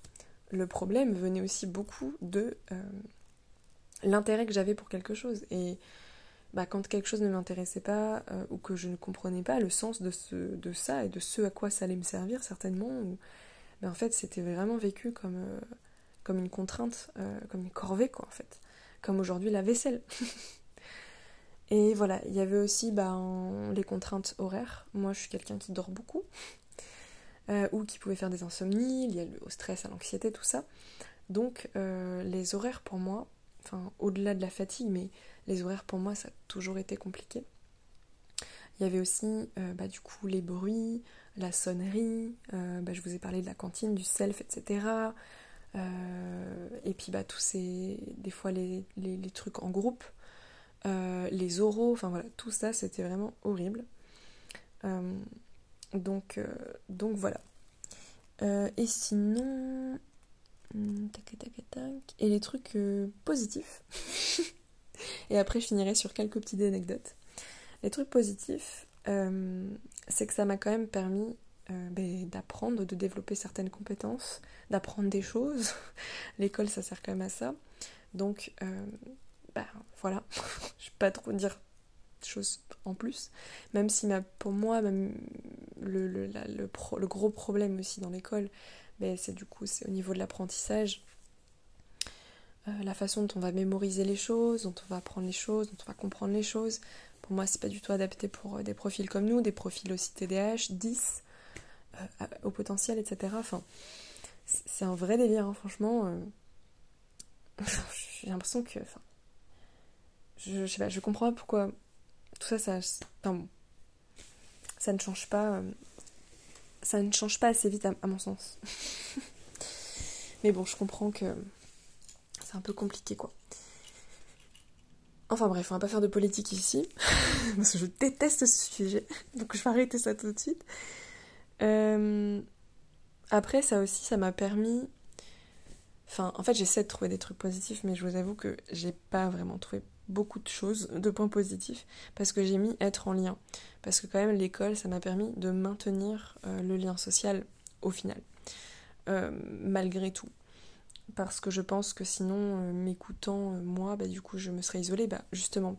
le problème venait aussi beaucoup de euh, l'intérêt que j'avais pour quelque chose. Et bah, quand quelque chose ne m'intéressait pas euh, ou que je ne comprenais pas le sens de, ce, ça et de ce à quoi ça allait me servir, certainement, bah, en fait, c'était vraiment vécu comme, euh, comme une contrainte, comme une corvée, quoi, en fait. Comme aujourd'hui la vaisselle. et voilà, il y avait aussi bah, les contraintes horaires. Moi, je suis quelqu'un qui dort beaucoup. Euh, ou qui pouvaient faire des insomnies liées au stress, à l'anxiété, tout ça. Donc euh, les horaires pour moi, enfin au-delà de la fatigue, mais les horaires pour moi ça a toujours été compliqué. Il y avait aussi euh, bah, du coup les bruits, la sonnerie, bah, je vous ai parlé de la cantine, du self, etc. et puis bah tous ces. des fois les, les, trucs en groupe, les oraux, enfin voilà, tout ça c'était vraiment horrible. Donc, euh, donc voilà. Euh, et sinon. Hmm, tac, tac, tac. Et les trucs euh, positifs. et après, je finirai sur quelques petites anecdotes. Les trucs positifs, c'est que ça m'a quand même permis ben, d'apprendre, de développer certaines compétences, d'apprendre des choses. L'école, ça sert quand même à ça. Donc, bah, voilà. je vais pas trop dire choses en plus. Même si pour moi, même le, gros problème aussi dans l'école, ben, c'est du coup au niveau de l'apprentissage. Euh, la façon dont on va mémoriser les choses, dont on va apprendre les choses, dont on va comprendre les choses. Pour moi, c'est pas du tout adapté pour euh, des profils comme nous, des profils aussi TDAH, 10, euh, au potentiel, etc. Enfin, c'est un vrai délire, hein, franchement. J'ai l'impression que. Enfin, je, je sais pas, je comprends pas pourquoi tout ça, ça, ça ne change pas. Euh, ça ne change pas assez vite à, mon sens. Mais bon, je comprends que c'est un peu compliqué, quoi. Enfin bref, on va pas faire de politique ici, parce que je déteste ce sujet, donc je vais arrêter ça tout de suite. Euh, après, ça aussi, ça m'a permis. En fait, j'essaie de trouver des trucs positifs, mais je vous avoue que j'ai pas vraiment trouvé beaucoup de choses, de points positifs, parce que j'ai mis être en lien. Parce que quand même l'école, ça m'a permis de maintenir euh, le lien social au final, euh, malgré tout. Parce que je pense que sinon, m'écoutant moi, bah, du coup, je me serais isolée, bah, justement.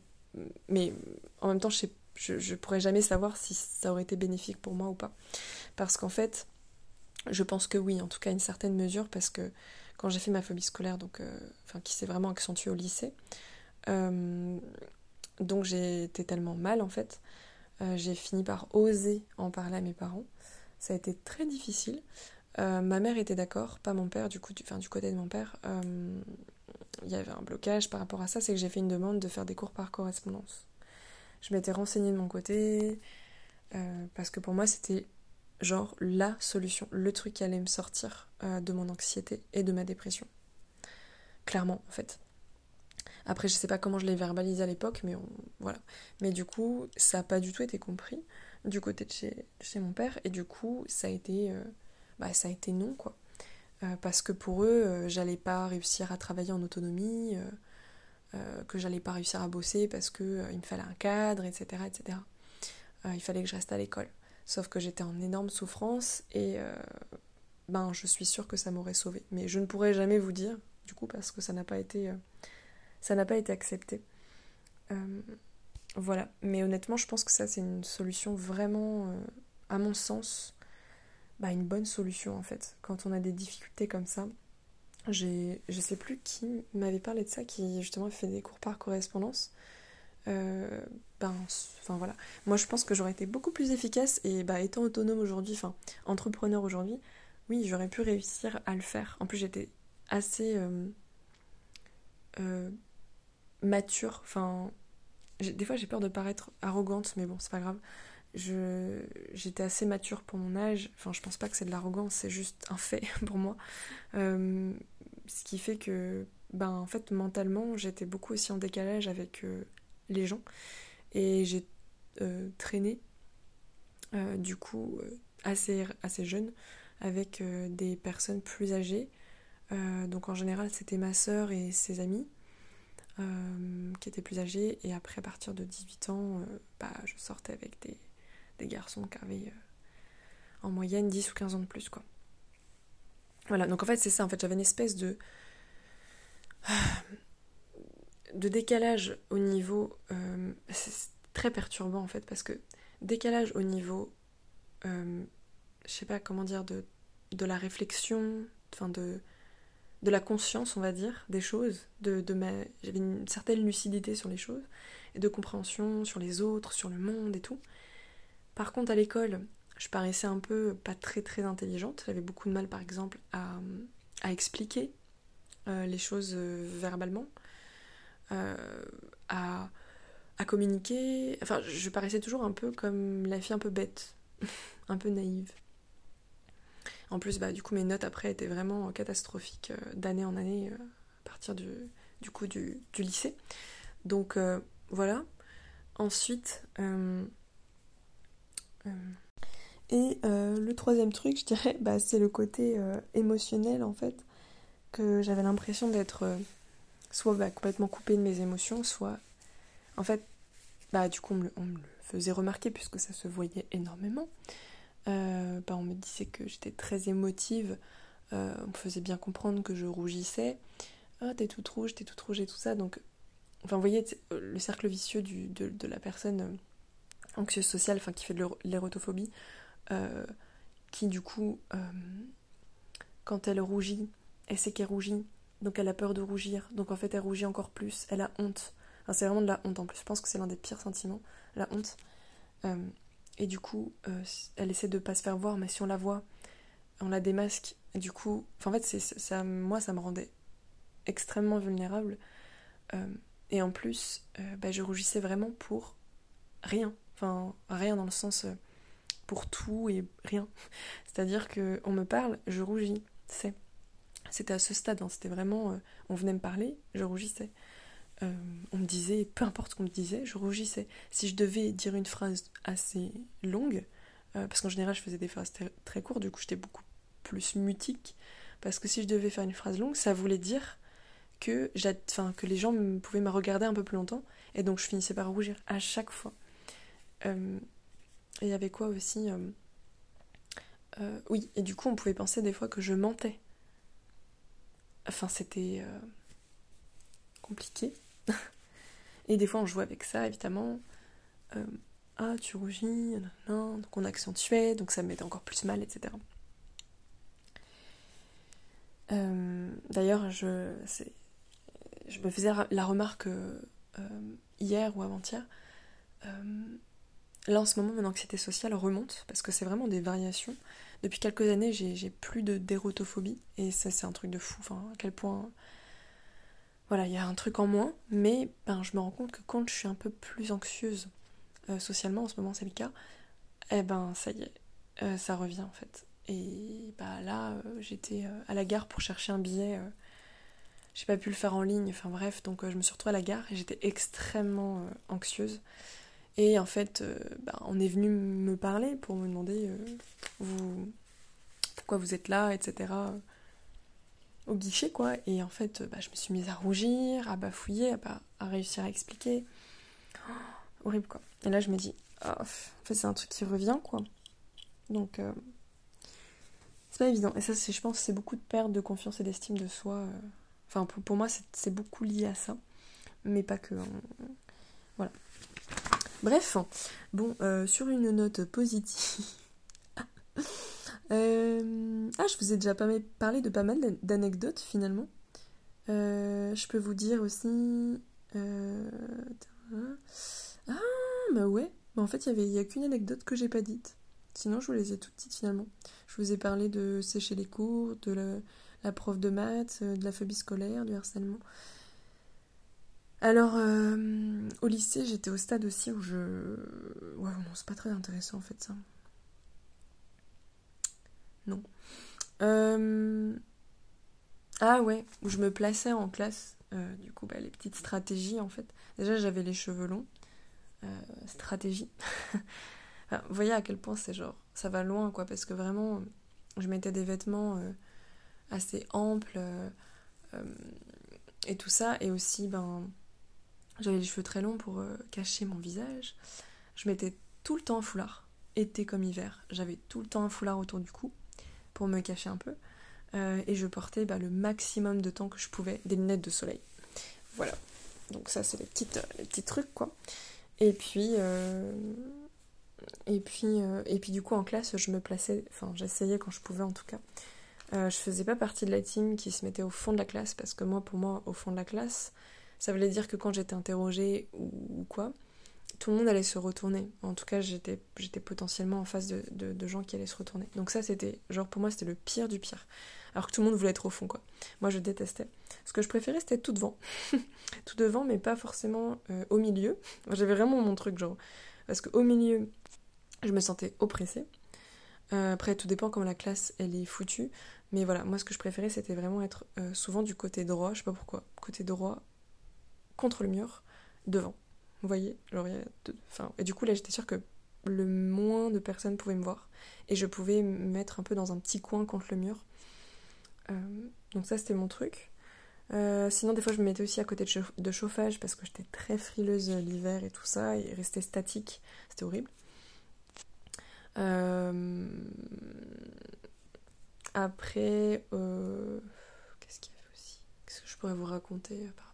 Mais en même temps, je, sais, je, je pourrais jamais savoir si ça aurait été bénéfique pour moi ou pas. Parce qu'en fait, je pense que oui, en tout cas à une certaine mesure, parce que quand j'ai fait ma phobie scolaire, donc, enfin, qui s'est vraiment accentuée au lycée, euh, donc j'ai été tellement mal en fait. Euh, j'ai fini par oser en parler à mes parents. Ça a été très difficile. Euh, ma mère était d'accord, pas mon père, du coup, du côté de mon père. Il y avait un blocage par rapport à ça, c'est que j'ai fait une demande de faire des cours par correspondance. Je m'étais renseignée de mon côté, parce que pour moi c'était genre la solution, le truc qui allait me sortir de mon anxiété et de ma dépression. Clairement, en fait. Après, je sais pas comment je l'ai verbalisé à l'époque, mais voilà. Mais du coup, ça n'a pas du tout été compris du côté de chez, chez, mon père, et du coup, ça a été. Euh, bah, ça a été non, quoi. parce que pour eux, j'allais pas réussir à travailler en autonomie, que j'allais pas réussir à bosser parce qu'il il me fallait un cadre, etc. etc. il fallait que je reste à l'école. Sauf que j'étais en énorme souffrance et ben, je suis sûre que ça m'aurait sauvé. Mais je ne pourrais jamais vous dire, du coup, parce que ça n'a pas été, ça n'a pas été accepté. Voilà, mais honnêtement, je pense que ça, c'est une solution vraiment, euh, à mon sens, bah, une bonne solution en fait. Quand on a des difficultés comme ça, je sais plus qui m'avait parlé de ça, qui justement fait des cours par correspondance. Euh, ben, voilà. Moi, je pense que j'aurais été beaucoup plus efficace et bah, étant autonome aujourd'hui, enfin entrepreneur aujourd'hui, oui, j'aurais pu réussir à le faire. En plus, j'étais assez euh, mature, enfin des fois j'ai peur de paraître arrogante, mais bon, c'est pas grave. J'étais assez mature pour mon âge. Enfin, je pense pas que c'est de l'arrogance, c'est juste un fait pour moi. Euh, ce qui fait que, ben, en fait, mentalement, j'étais beaucoup aussi en décalage avec euh, les gens. Et j'ai euh, traîné, du coup, assez, assez jeune, avec des personnes plus âgées. donc en général, c'était ma sœur et ses amis. Qui était plus âgé Et après, à partir de 18 ans, bah, je sortais avec des, des garçons qui avaient euh, en moyenne 10 ou 15 ans de plus. quoi. Voilà, donc en fait, c'est ça. En fait, j'avais une espèce de. de décalage au niveau. c'est très perturbant en fait, parce que décalage au niveau. je sais pas comment dire, de, la réflexion, enfin de la conscience, on va dire, des choses, de, de j'avais une certaine lucidité sur les choses, et de compréhension sur les autres, sur le monde et tout. Par contre, à l'école, je paraissais un peu pas très très intelligente, j'avais beaucoup de mal par exemple à, expliquer euh, les choses euh, verbalement, euh, à, communiquer, enfin je paraissais toujours un peu comme la fille un peu bête, un peu naïve. En plus, bah, du coup, mes notes après étaient vraiment catastrophiques d'année en année à partir du, coup du, lycée. Donc voilà. Ensuite, et le troisième truc, je dirais, bah, c'est le côté émotionnel en fait, que j'avais l'impression d'être soit bah, complètement coupée de mes émotions, soit en fait, bah, du coup, on me le faisait remarquer puisque ça se voyait énormément. Euh, bah, on me disait que j'étais très émotive, euh, on me faisait bien comprendre que je rougissais. Ah, t'es toute rouge, t'es toute rouge et tout ça. Donc, enfin, vous voyez, le cercle vicieux de, la personne euh, anxieuse sociale, enfin, qui fait de l'érotophobie, qui du coup, quand elle rougit, elle sait qu'elle rougit, donc elle a peur de rougir, donc en fait elle rougit encore plus, elle a honte. C'est vraiment de la honte en plus, je pense que c'est l'un des pires sentiments, la honte. Et du coup, euh, elle essaie de pas se faire voir, mais si on la voit, on la démasque. Du coup, en fait, ça, moi, ça me rendait extrêmement vulnérable. Euh, et en plus, euh, bah, je rougissais vraiment pour rien. Rien dans le sens pour tout et rien. C'est-à-dire que on me parle, je rougis. C'est. C'était à ce stade, hein. c'était vraiment. on venait me parler, je rougissais. Euh, on me disait, peu importe ce qu'on me disait, je rougissais. Si je devais dire une phrase assez longue, euh, parce qu'en général je faisais des phrases très, courtes, du coup j'étais beaucoup plus mutique, parce que si je devais faire une phrase longue, ça voulait dire que, que les gens pouvaient me regarder un peu plus longtemps, et donc je finissais par rougir à chaque fois. Euh, et il y avait quoi aussi Oui, et du coup on pouvait penser des fois que je mentais. Enfin, c'était compliqué. et des fois, on jouait avec ça, évidemment. Euh, ah, tu rougis, donc on accentuait, donc ça me mettait encore plus mal, etc. Euh, d'ailleurs, je, je me faisais la remarque euh, hier ou avant-hier. Là, en ce moment, mon anxiété sociale remonte parce que c'est vraiment des variations. Depuis quelques années, j'ai plus de dérotophobie et ça, c'est un truc de fou. Enfin, à quel point voilà, il y a un truc en moins, mais ben, je me rends compte que quand je suis un peu plus anxieuse euh, socialement, en ce moment c'est le cas, eh ben ça y est, euh, ça revient en fait. Et bah là, euh, j'étais à la gare pour chercher un billet, j'ai pas pu le faire en ligne, enfin bref, donc je me suis retrouvée à la gare et j'étais extrêmement anxieuse. Et en fait, ben, on est venu me parler pour me demander vous, pourquoi vous êtes là, etc. Au guichet, quoi. Et en fait, bah, je me suis mise à rougir, à bafouiller, à, à réussir à expliquer. Oh, horrible, quoi. Et là, je me dis, oh, en fait, c'est un truc qui revient, quoi. Donc, euh, c'est pas évident. Et ça, je pense, c'est beaucoup de perte de confiance et d'estime de soi. Euh. Enfin, pour, moi, c'est beaucoup lié à ça. Mais pas que. Hein. Voilà. Bref, bon, euh, sur une note positive. Euh, ah, je vous ai déjà parlé de pas mal d'anecdotes finalement. Euh, je peux vous dire aussi. Ah, bah ouais. Bah, en fait, il n'y a qu'une anecdote que j'ai pas dite. Sinon, je vous les ai toutes dites finalement. Je vous ai parlé de sécher les cours, de la, la prof de maths, de la phobie scolaire, du harcèlement. Alors, euh, au lycée, j'étais au stade aussi où je. Ouais, non, c'est pas très intéressant en fait ça. Non. Euh, ah ouais, où je me plaçais en classe. Euh, du coup, bah, les petites stratégies en fait. Déjà, j'avais les cheveux longs. stratégie. vous voyez à quel point c'est genre. Ça va loin quoi, parce que vraiment, je mettais des vêtements assez amples et tout ça. Et aussi, ben j'avais les cheveux très longs pour euh, cacher mon visage. Je mettais tout le temps un foulard, été comme hiver. J'avais tout le temps un foulard autour du cou pour me cacher un peu. Euh, et je portais bah, le maximum de temps que je pouvais des lunettes de soleil. Voilà. Donc ça, c'est les, euh, les petits trucs, quoi. Et puis, et puis, et puis du coup, en classe, je me plaçais, enfin, j'essayais quand je pouvais en tout cas. je faisais pas partie de la team qui se mettait au fond de la classe parce que moi, pour moi, au fond de la classe, ça voulait dire que quand j'étais interrogée ou, quoi, tout le monde allait se retourner. En tout cas, j'étais, potentiellement en face de, de, gens qui allaient se retourner. Donc ça, c'était, genre pour moi, c'était le pire du pire. Alors que tout le monde voulait être au fond, quoi. Moi, je détestais. Ce que je préférais, c'était tout devant. tout devant, mais pas forcément euh, au milieu. J'avais vraiment mon truc, genre. Parce qu'au milieu, je me sentais oppressée. Euh, après, tout dépend comment la classe, elle est foutue. Mais voilà, moi, ce que je préférais, c'était vraiment être euh, souvent du côté droit. Je sais pas pourquoi. Côté droit, contre le mur, devant. Vous voyez enfin, Et du coup, là, j'étais sûre que le moins de personnes pouvaient me voir. Et je pouvais me mettre un peu dans un petit coin contre le mur. Euh, donc ça, c'était mon truc. Euh, sinon, des fois, je me mettais aussi à côté de, chauffage parce que j'étais très frileuse l'hiver et tout ça, et rester statique, c'était horrible. Euh, après, qu'est-ce qu'il y avait aussi? Qu'est-ce que je pourrais vous raconter par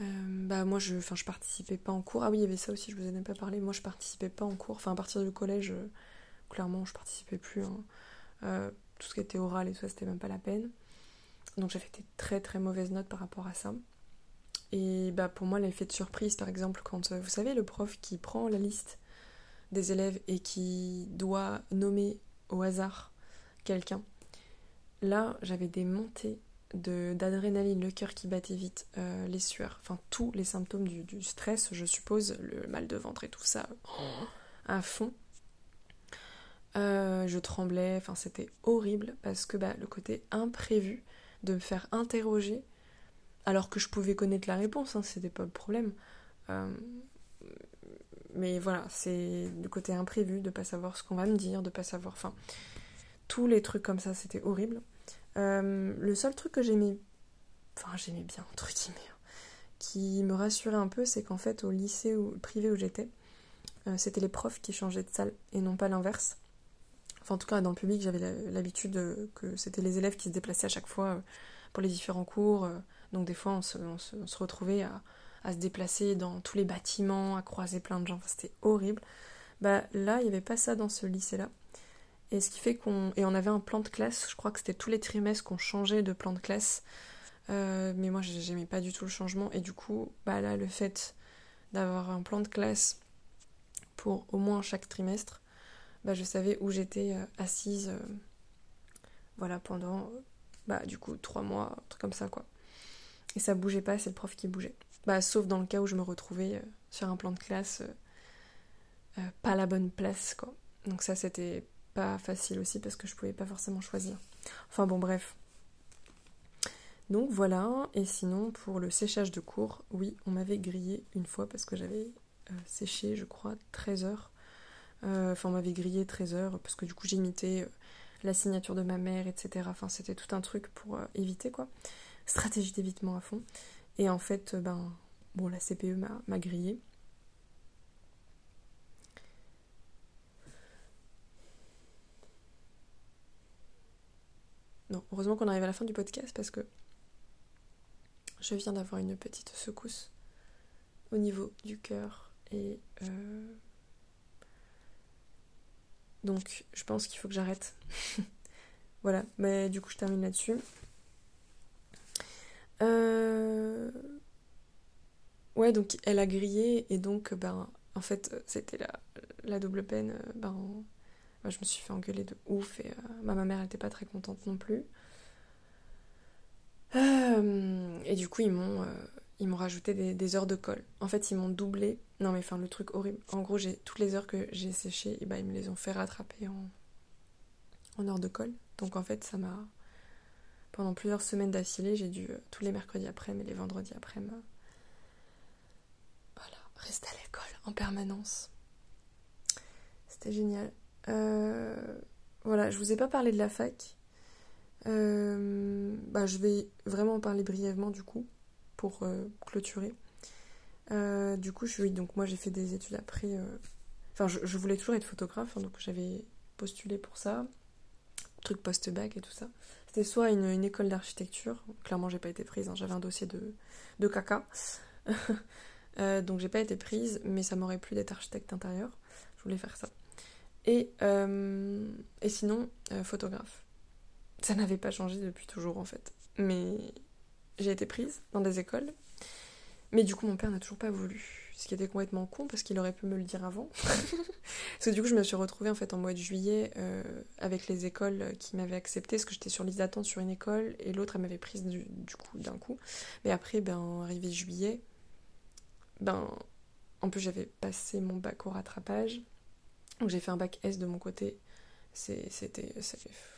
euh, bah moi je enfin je participais pas en cours. Ah oui il y avait ça aussi je vous en ai pas parlé. Moi je participais pas en cours. Enfin à partir du collège euh, clairement je participais plus hein. euh, tout ce qui était oral et tout ça c'était même pas la peine. Donc j'avais des très très mauvaises notes par rapport à ça. Et bah pour moi l'effet de surprise par exemple quand vous savez le prof qui prend la liste des élèves et qui doit nommer au hasard quelqu'un là j'avais des montées d'adrénaline, le cœur qui battait vite, euh, les sueurs, enfin tous les symptômes du, stress, je suppose, le mal de ventre et tout ça, à fond. Euh, je tremblais, enfin c'était horrible parce que bah, le côté imprévu de me faire interroger alors que je pouvais connaître la réponse, hein, c'était pas le problème. Euh, mais voilà, c'est le côté imprévu de pas savoir ce qu'on va me dire, de pas savoir, enfin tous les trucs comme ça, c'était horrible. Euh, le seul truc que j'aimais, enfin j'aimais bien, entre guillemets, hein, qui me rassurait un peu, c'est qu'en fait au lycée privé où j'étais, euh, c'était les profs qui changeaient de salle et non pas l'inverse. Enfin en tout cas dans le public j'avais l'habitude que c'était les élèves qui se déplaçaient à chaque fois euh, pour les différents cours. donc des fois on se, retrouvait à, se déplacer dans tous les bâtiments, à croiser plein de gens. c'était horrible. Bah là il n'y avait pas ça dans ce lycée-là. Et ce qui fait qu'on. On avait un plan de classe, je crois que c'était tous les trimestres qu'on changeait de plan de classe. Euh, mais moi, j'aimais pas du tout le changement. Et du coup, bah là, le fait d'avoir un plan de classe pour au moins chaque trimestre, bah je savais où j'étais euh, assise. Euh, voilà, pendant. Bah, du coup, trois mois, un truc comme ça, quoi. Et ça bougeait pas, c'est le prof qui bougeait. Bah, sauf dans le cas où je me retrouvais sur un plan de classe, pas la bonne place, quoi. Donc, ça, c'était pas facile aussi parce que je pouvais pas forcément choisir. Enfin bon bref. Donc voilà, et sinon pour le séchage de cours, oui, on m'avait grillé une fois parce que j'avais euh, séché, je crois, 13 heures. Enfin, on m'avait grillé 13 heures parce que du coup, j'imitais la signature de ma mère, etc. Enfin, c'était tout un truc pour éviter, quoi. Stratégie d'évitement à fond. Et en fait, ben, bon, la CPE m'a grillé. Non, heureusement qu'on arrive à la fin du podcast parce que je viens d'avoir une petite secousse au niveau du cœur et euh, donc je pense qu'il faut que j'arrête. voilà, mais du coup je termine là-dessus. Euh, ouais, donc elle a grillé et donc ben en fait c'était la, double peine. Ben je me suis fait engueuler de ouf et euh, ma mère n'était pas très contente non plus. Euh, et du coup, ils m'ont euh, rajouté des, heures de colle. En fait, ils m'ont doublé. Non, mais enfin, le truc horrible. En gros, j'ai toutes les heures que j'ai séchées, ben, ils me les ont fait rattraper en, en heures de colle. Donc, en fait, ça m'a. Pendant plusieurs semaines d'affilée, j'ai dû tous les mercredis après, mais les vendredis après, me... voilà, rester à l'école en permanence. C'était génial. Euh, voilà, je vous ai pas parlé de la fac. Euh, bah, je vais vraiment en parler brièvement du coup pour euh, clôturer. du coup, je, oui, donc moi j'ai fait des études après. Enfin, je, voulais toujours être photographe, hein, donc j'avais postulé pour ça, truc post-bac et tout ça. C'était soit une, école d'architecture, clairement j'ai pas été prise, hein, j'avais un dossier de, de caca, donc j'ai pas été prise, mais ça m'aurait plu d'être architecte intérieur, je voulais faire ça. Et, euh, et sinon, euh, photographe. Ça n'avait pas changé depuis toujours en fait. Mais j'ai été prise dans des écoles. Mais du coup, mon père n'a toujours pas voulu. Ce qui était complètement con parce qu'il aurait pu me le dire avant. parce que du coup, je me suis retrouvée en fait en mois de juillet euh, avec les écoles qui m'avaient accepté. Parce que j'étais sur liste d'attente sur une école et l'autre, elle m'avait prise du, du coup d'un coup. Mais après, ben, arrivé juillet, ben, en plus, j'avais passé mon bac au rattrapage. Donc j'ai fait un bac S de mon côté. C'était,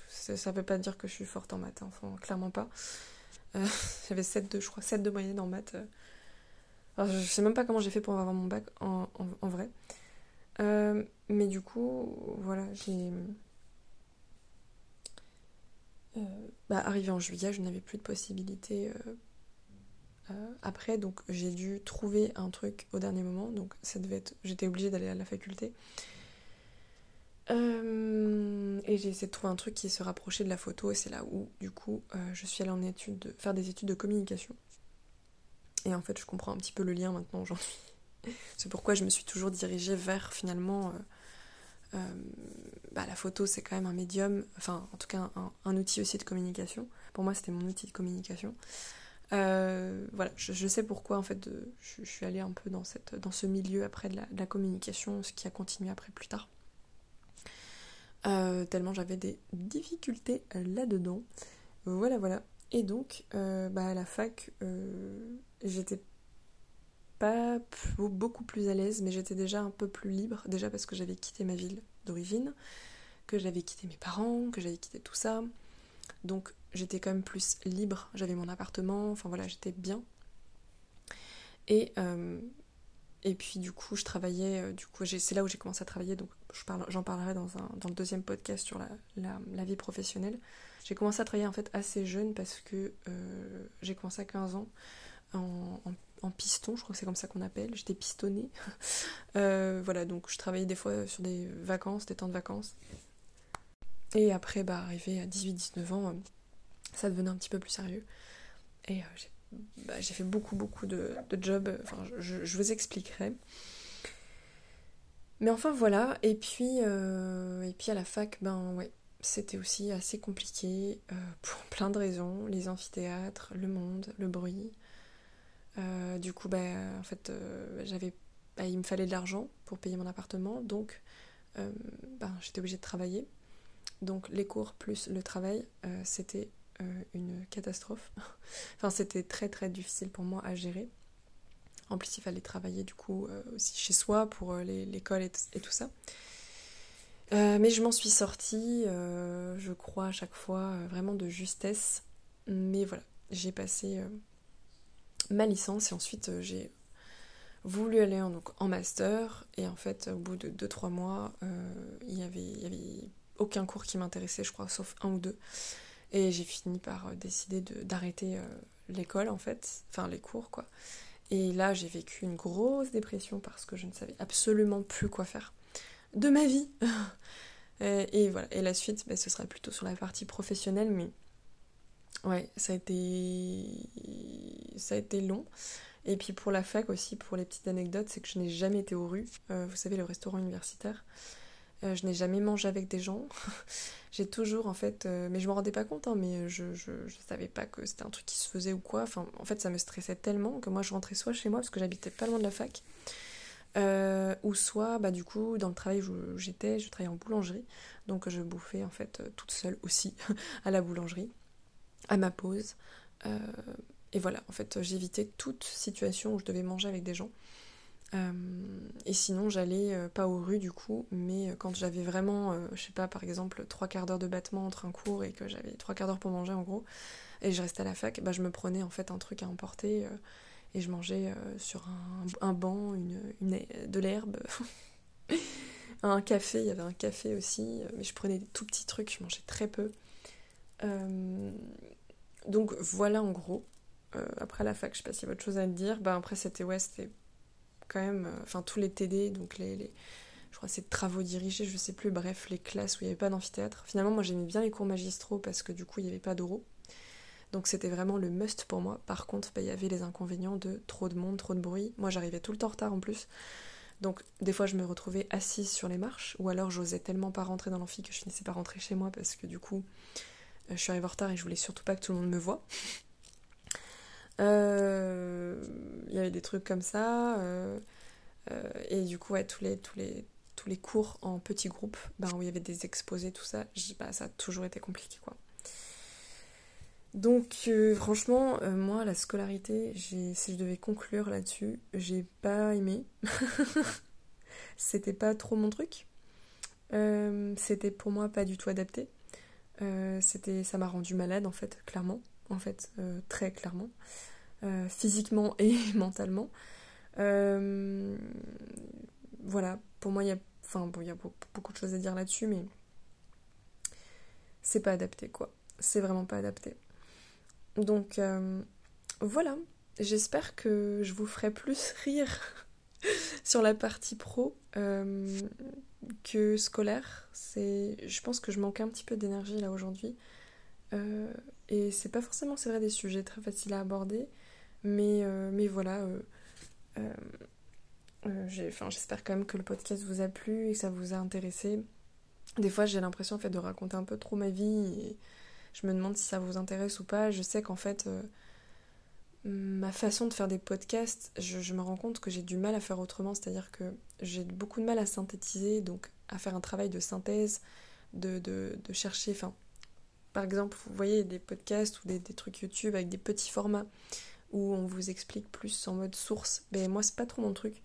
ça veut pas dire que je suis forte en maths, enfin, clairement pas. Euh, j'avais 7 de, je crois, 7 de moyenne en maths. Alors, je sais même pas comment j'ai fait pour avoir mon bac en, vrai. Euh, mais du coup, voilà, j'ai. Euh, bah, arrivé en juillet, je n'avais plus de possibilités après, donc j'ai dû trouver un truc au dernier moment. Donc ça devait être. J'étais obligée d'aller à la faculté. Euh, et j'ai essayé de trouver un truc qui se rapprochait de la photo et c'est là où du coup euh, je suis allée en étude de, faire des études de communication. Et en fait je comprends un petit peu le lien maintenant aujourd'hui. c'est pourquoi je me suis toujours dirigée vers finalement euh, bah, la photo c'est quand même un médium, enfin en tout cas un, outil aussi de communication. Pour moi c'était mon outil de communication. voilà, je, sais pourquoi en fait je, suis allée un peu dans, cette, dans ce milieu après de la communication, ce qui a continué après plus tard. Euh, tellement j'avais des difficultés là-dedans. Voilà, voilà. Et donc, euh, bah, à la fac, euh, j'étais pas beaucoup plus à l'aise, mais j'étais déjà un peu plus libre, déjà parce que j'avais quitté ma ville d'origine, que j'avais quitté mes parents, que j'avais quitté tout ça. Donc j'étais quand même plus libre, j'avais mon appartement, enfin voilà, j'étais bien. Et, et puis du coup, je travaillais, du coup, c'est là où j'ai commencé à travailler, donc j'en parlerai dans, dans le deuxième podcast sur la, vie professionnelle. J'ai commencé à travailler en fait assez jeune parce que euh, j'ai commencé à 15 ans en, piston, je crois que c'est comme ça qu'on appelle, j'étais pistonnée. Euh, voilà, donc je travaillais des fois sur des vacances, des temps de vacances. Et après, bah, arrivé à 18-19 ans, euh, ça devenait un petit peu plus sérieux. Et bah, j'ai fait beaucoup, beaucoup de, de jobs, enfin, je, je vous expliquerai. Mais enfin voilà, et puis, euh, et puis à la fac, ben ouais, c'était aussi assez compliqué euh, pour plein de raisons. Les amphithéâtres, le monde, le bruit. Euh, du coup, ben, en fait, j'avais, ben, il me fallait de l'argent pour payer mon appartement, donc ben, j'étais obligée de travailler. Donc les cours plus le travail, c'était une catastrophe. enfin, c'était très très difficile pour moi à gérer. En plus, il fallait travailler du coup euh, aussi chez soi pour euh, l'école et, tout ça. Euh, mais je m'en suis sortie, je crois, à chaque fois, vraiment de justesse. Mais voilà, j'ai passé ma licence et ensuite j'ai voulu aller en, donc, master et en fait au bout de 2-3 mois il y avait, il y avait aucun cours qui m'intéressait je crois sauf un ou deux et j'ai fini par décider d'arrêter l'école en fait, enfin les cours quoi. Et là j'ai vécu une grosse dépression parce que je ne savais absolument plus quoi faire de ma vie. et, voilà, et la suite bah, ce sera plutôt sur la partie professionnelle mais ouais ça a été ça a été long. Et puis pour la fac aussi, pour les petites anecdotes, c'est que je n'ai jamais été aux rues. Euh, vous savez, le restaurant universitaire. Euh, je n'ai jamais mangé avec des gens. j'ai toujours, en fait, euh, mais je me rendais pas compte, hein, mais je, je, savais pas que c'était un truc qui se faisait ou quoi. Enfin, en fait, ça me stressait tellement que moi, je rentrais soit chez moi, parce que j'habitais pas loin de la fac, euh, ou soit, bah, du coup, dans le travail où j'étais, je travaillais en boulangerie. Donc, je bouffais, en fait, toute seule aussi, à la boulangerie, à ma pause. et voilà, en fait, j'évitais toute situation où je devais manger avec des gens. Euh, et sinon, j'allais euh, pas aux rues du coup, mais euh, quand j'avais vraiment, je sais pas, par exemple, trois quarts d'heure de battement entre un cours et que j'avais trois quarts d'heure pour manger en gros, et je restais à la fac, bah, je me prenais en fait un truc à emporter et je mangeais sur un, banc, une, une, de l'herbe, un café, il y avait un café aussi, mais je prenais des tout petits trucs, je mangeais très peu. donc voilà en gros. après la fac, je sais pas s'il y a autre chose à dire. Bah, après, c'était ouais, c'était quand même, euh, enfin tous les TD, donc les, je crois c'est travaux dirigés, je sais plus, bref, les classes où il n'y avait pas d'amphithéâtre. Finalement, moi j'aimais bien les cours magistraux parce que du coup il n'y avait pas d'euros. Donc c'était vraiment le must pour moi. Par contre, bah, il y avait les inconvénients de trop de monde, trop de bruit. Moi j'arrivais tout le temps en retard en plus. Donc des fois je me retrouvais assise sur les marches, ou alors j'osais tellement pas rentrer dans l'amphi que je finissais pas rentrer chez moi parce que du coup euh, je suis arrivée en retard et je voulais surtout pas que tout le monde me voie. Euh, il y avait des trucs comme ça. Euh, euh, et du coup, tous les, tous les, tous les cours en petits groupes, ben, où il y avait des exposés, tout ça, bah, ça a toujours été compliqué, quoi. Donc franchement, moi la scolarité, si je devais conclure là-dessus, j'ai pas aimé. C'était pas trop mon truc. C'était pour moi pas du tout adapté. C'était, ça m'a rendu malade en fait, clairement, en fait, très clairement. Euh, physiquement et mentalement. Euh, voilà, pour moi, il y a, enfin, bon, y a beaucoup de choses à dire là-dessus, mais c'est pas adapté, quoi. C'est vraiment pas adapté. Donc, euh, voilà. J'espère que je vous ferai plus rire sur la partie pro que scolaire. Je pense que je manque un petit peu d'énergie là aujourd'hui. Et c'est pas forcément, c'est vrai, des sujets très faciles à aborder. Mais, euh, mais voilà, euh, euh, j'espère quand même que le podcast vous a plu et que ça vous a intéressé. Des fois, j'ai l'impression en fait, de raconter un peu trop ma vie et je me demande si ça vous intéresse ou pas. Je sais qu'en fait, ma façon de faire des podcasts, je, me rends compte que j'ai du mal à faire autrement, c'est-à-dire que j'ai beaucoup de mal à synthétiser, donc à faire un travail de synthèse, de, de, de chercher, par exemple, vous voyez des podcasts ou des, des, trucs YouTube avec des petits formats où on vous explique plus en mode source. Mais moi, c'est pas trop mon truc.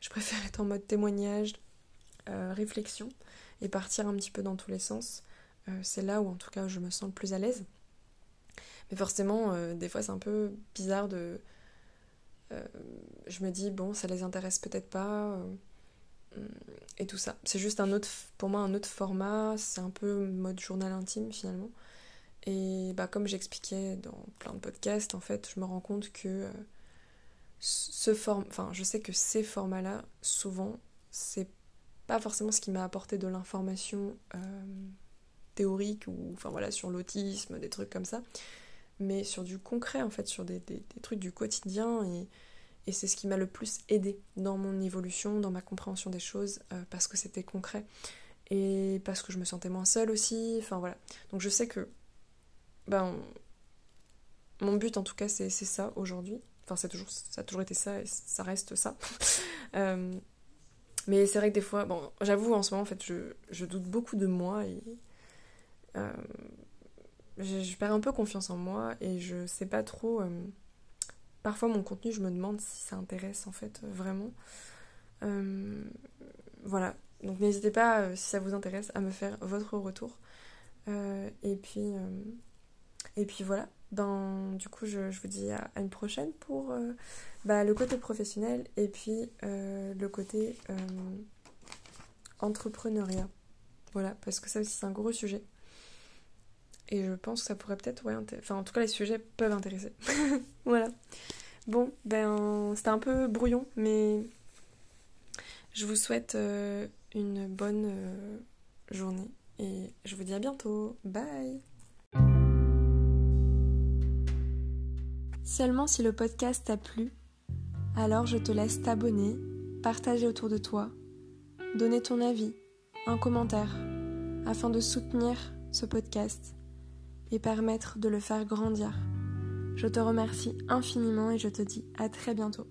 Je préfère être en mode témoignage, euh, réflexion et partir un petit peu dans tous les sens. Euh, c'est là où, en tout cas, je me sens le plus à l'aise. Mais forcément, euh, des fois, c'est un peu bizarre de. je me dis, bon, ça les intéresse peut-être pas. Et tout ça. C'est juste un autre, pour moi, un autre format. C'est un peu mode journal intime finalement. Et bah, comme j'expliquais dans plein de podcasts, en fait, je me rends compte que euh, ce forme, enfin, je sais que ces formats-là, souvent, c'est pas forcément ce qui m'a apporté de l'information euh, théorique ou enfin voilà sur l'autisme, des trucs comme ça, mais sur du concret en fait, sur des, des, trucs du quotidien et, et c'est ce qui m'a le plus aidé dans mon évolution, dans ma compréhension des choses, euh, parce que c'était concret et parce que je me sentais moins seule aussi, enfin voilà. Donc je sais que ben, mon but en tout cas c'est ça aujourd'hui. Enfin c'est toujours, ça a toujours été ça et ça reste ça. Euh, mais c'est vrai que des fois, bon j'avoue en ce moment en fait je, je doute beaucoup de moi et euh, je, perds un peu confiance en moi et je sais pas trop... parfois mon contenu je me demande si ça intéresse en fait vraiment. voilà, donc n'hésitez pas si ça vous intéresse à me faire votre retour. et puis et puis voilà, ben, du coup, je, vous dis à, une prochaine pour bah, le côté professionnel et puis le côté entrepreneuriat. Voilà, parce que ça aussi, c'est un gros sujet. Et je pense que ça pourrait peut-être, enfin en tout cas les sujets peuvent intéresser. voilà. Bon, ben c'était un peu brouillon, mais je vous souhaite euh, une bonne euh, journée et je vous dis à bientôt. Bye Seulement si le podcast t'a plu, alors je te laisse t'abonner, partager autour de toi, donner ton avis, un commentaire, afin de soutenir ce podcast et permettre de le faire grandir. Je te remercie infiniment et je te dis à très bientôt.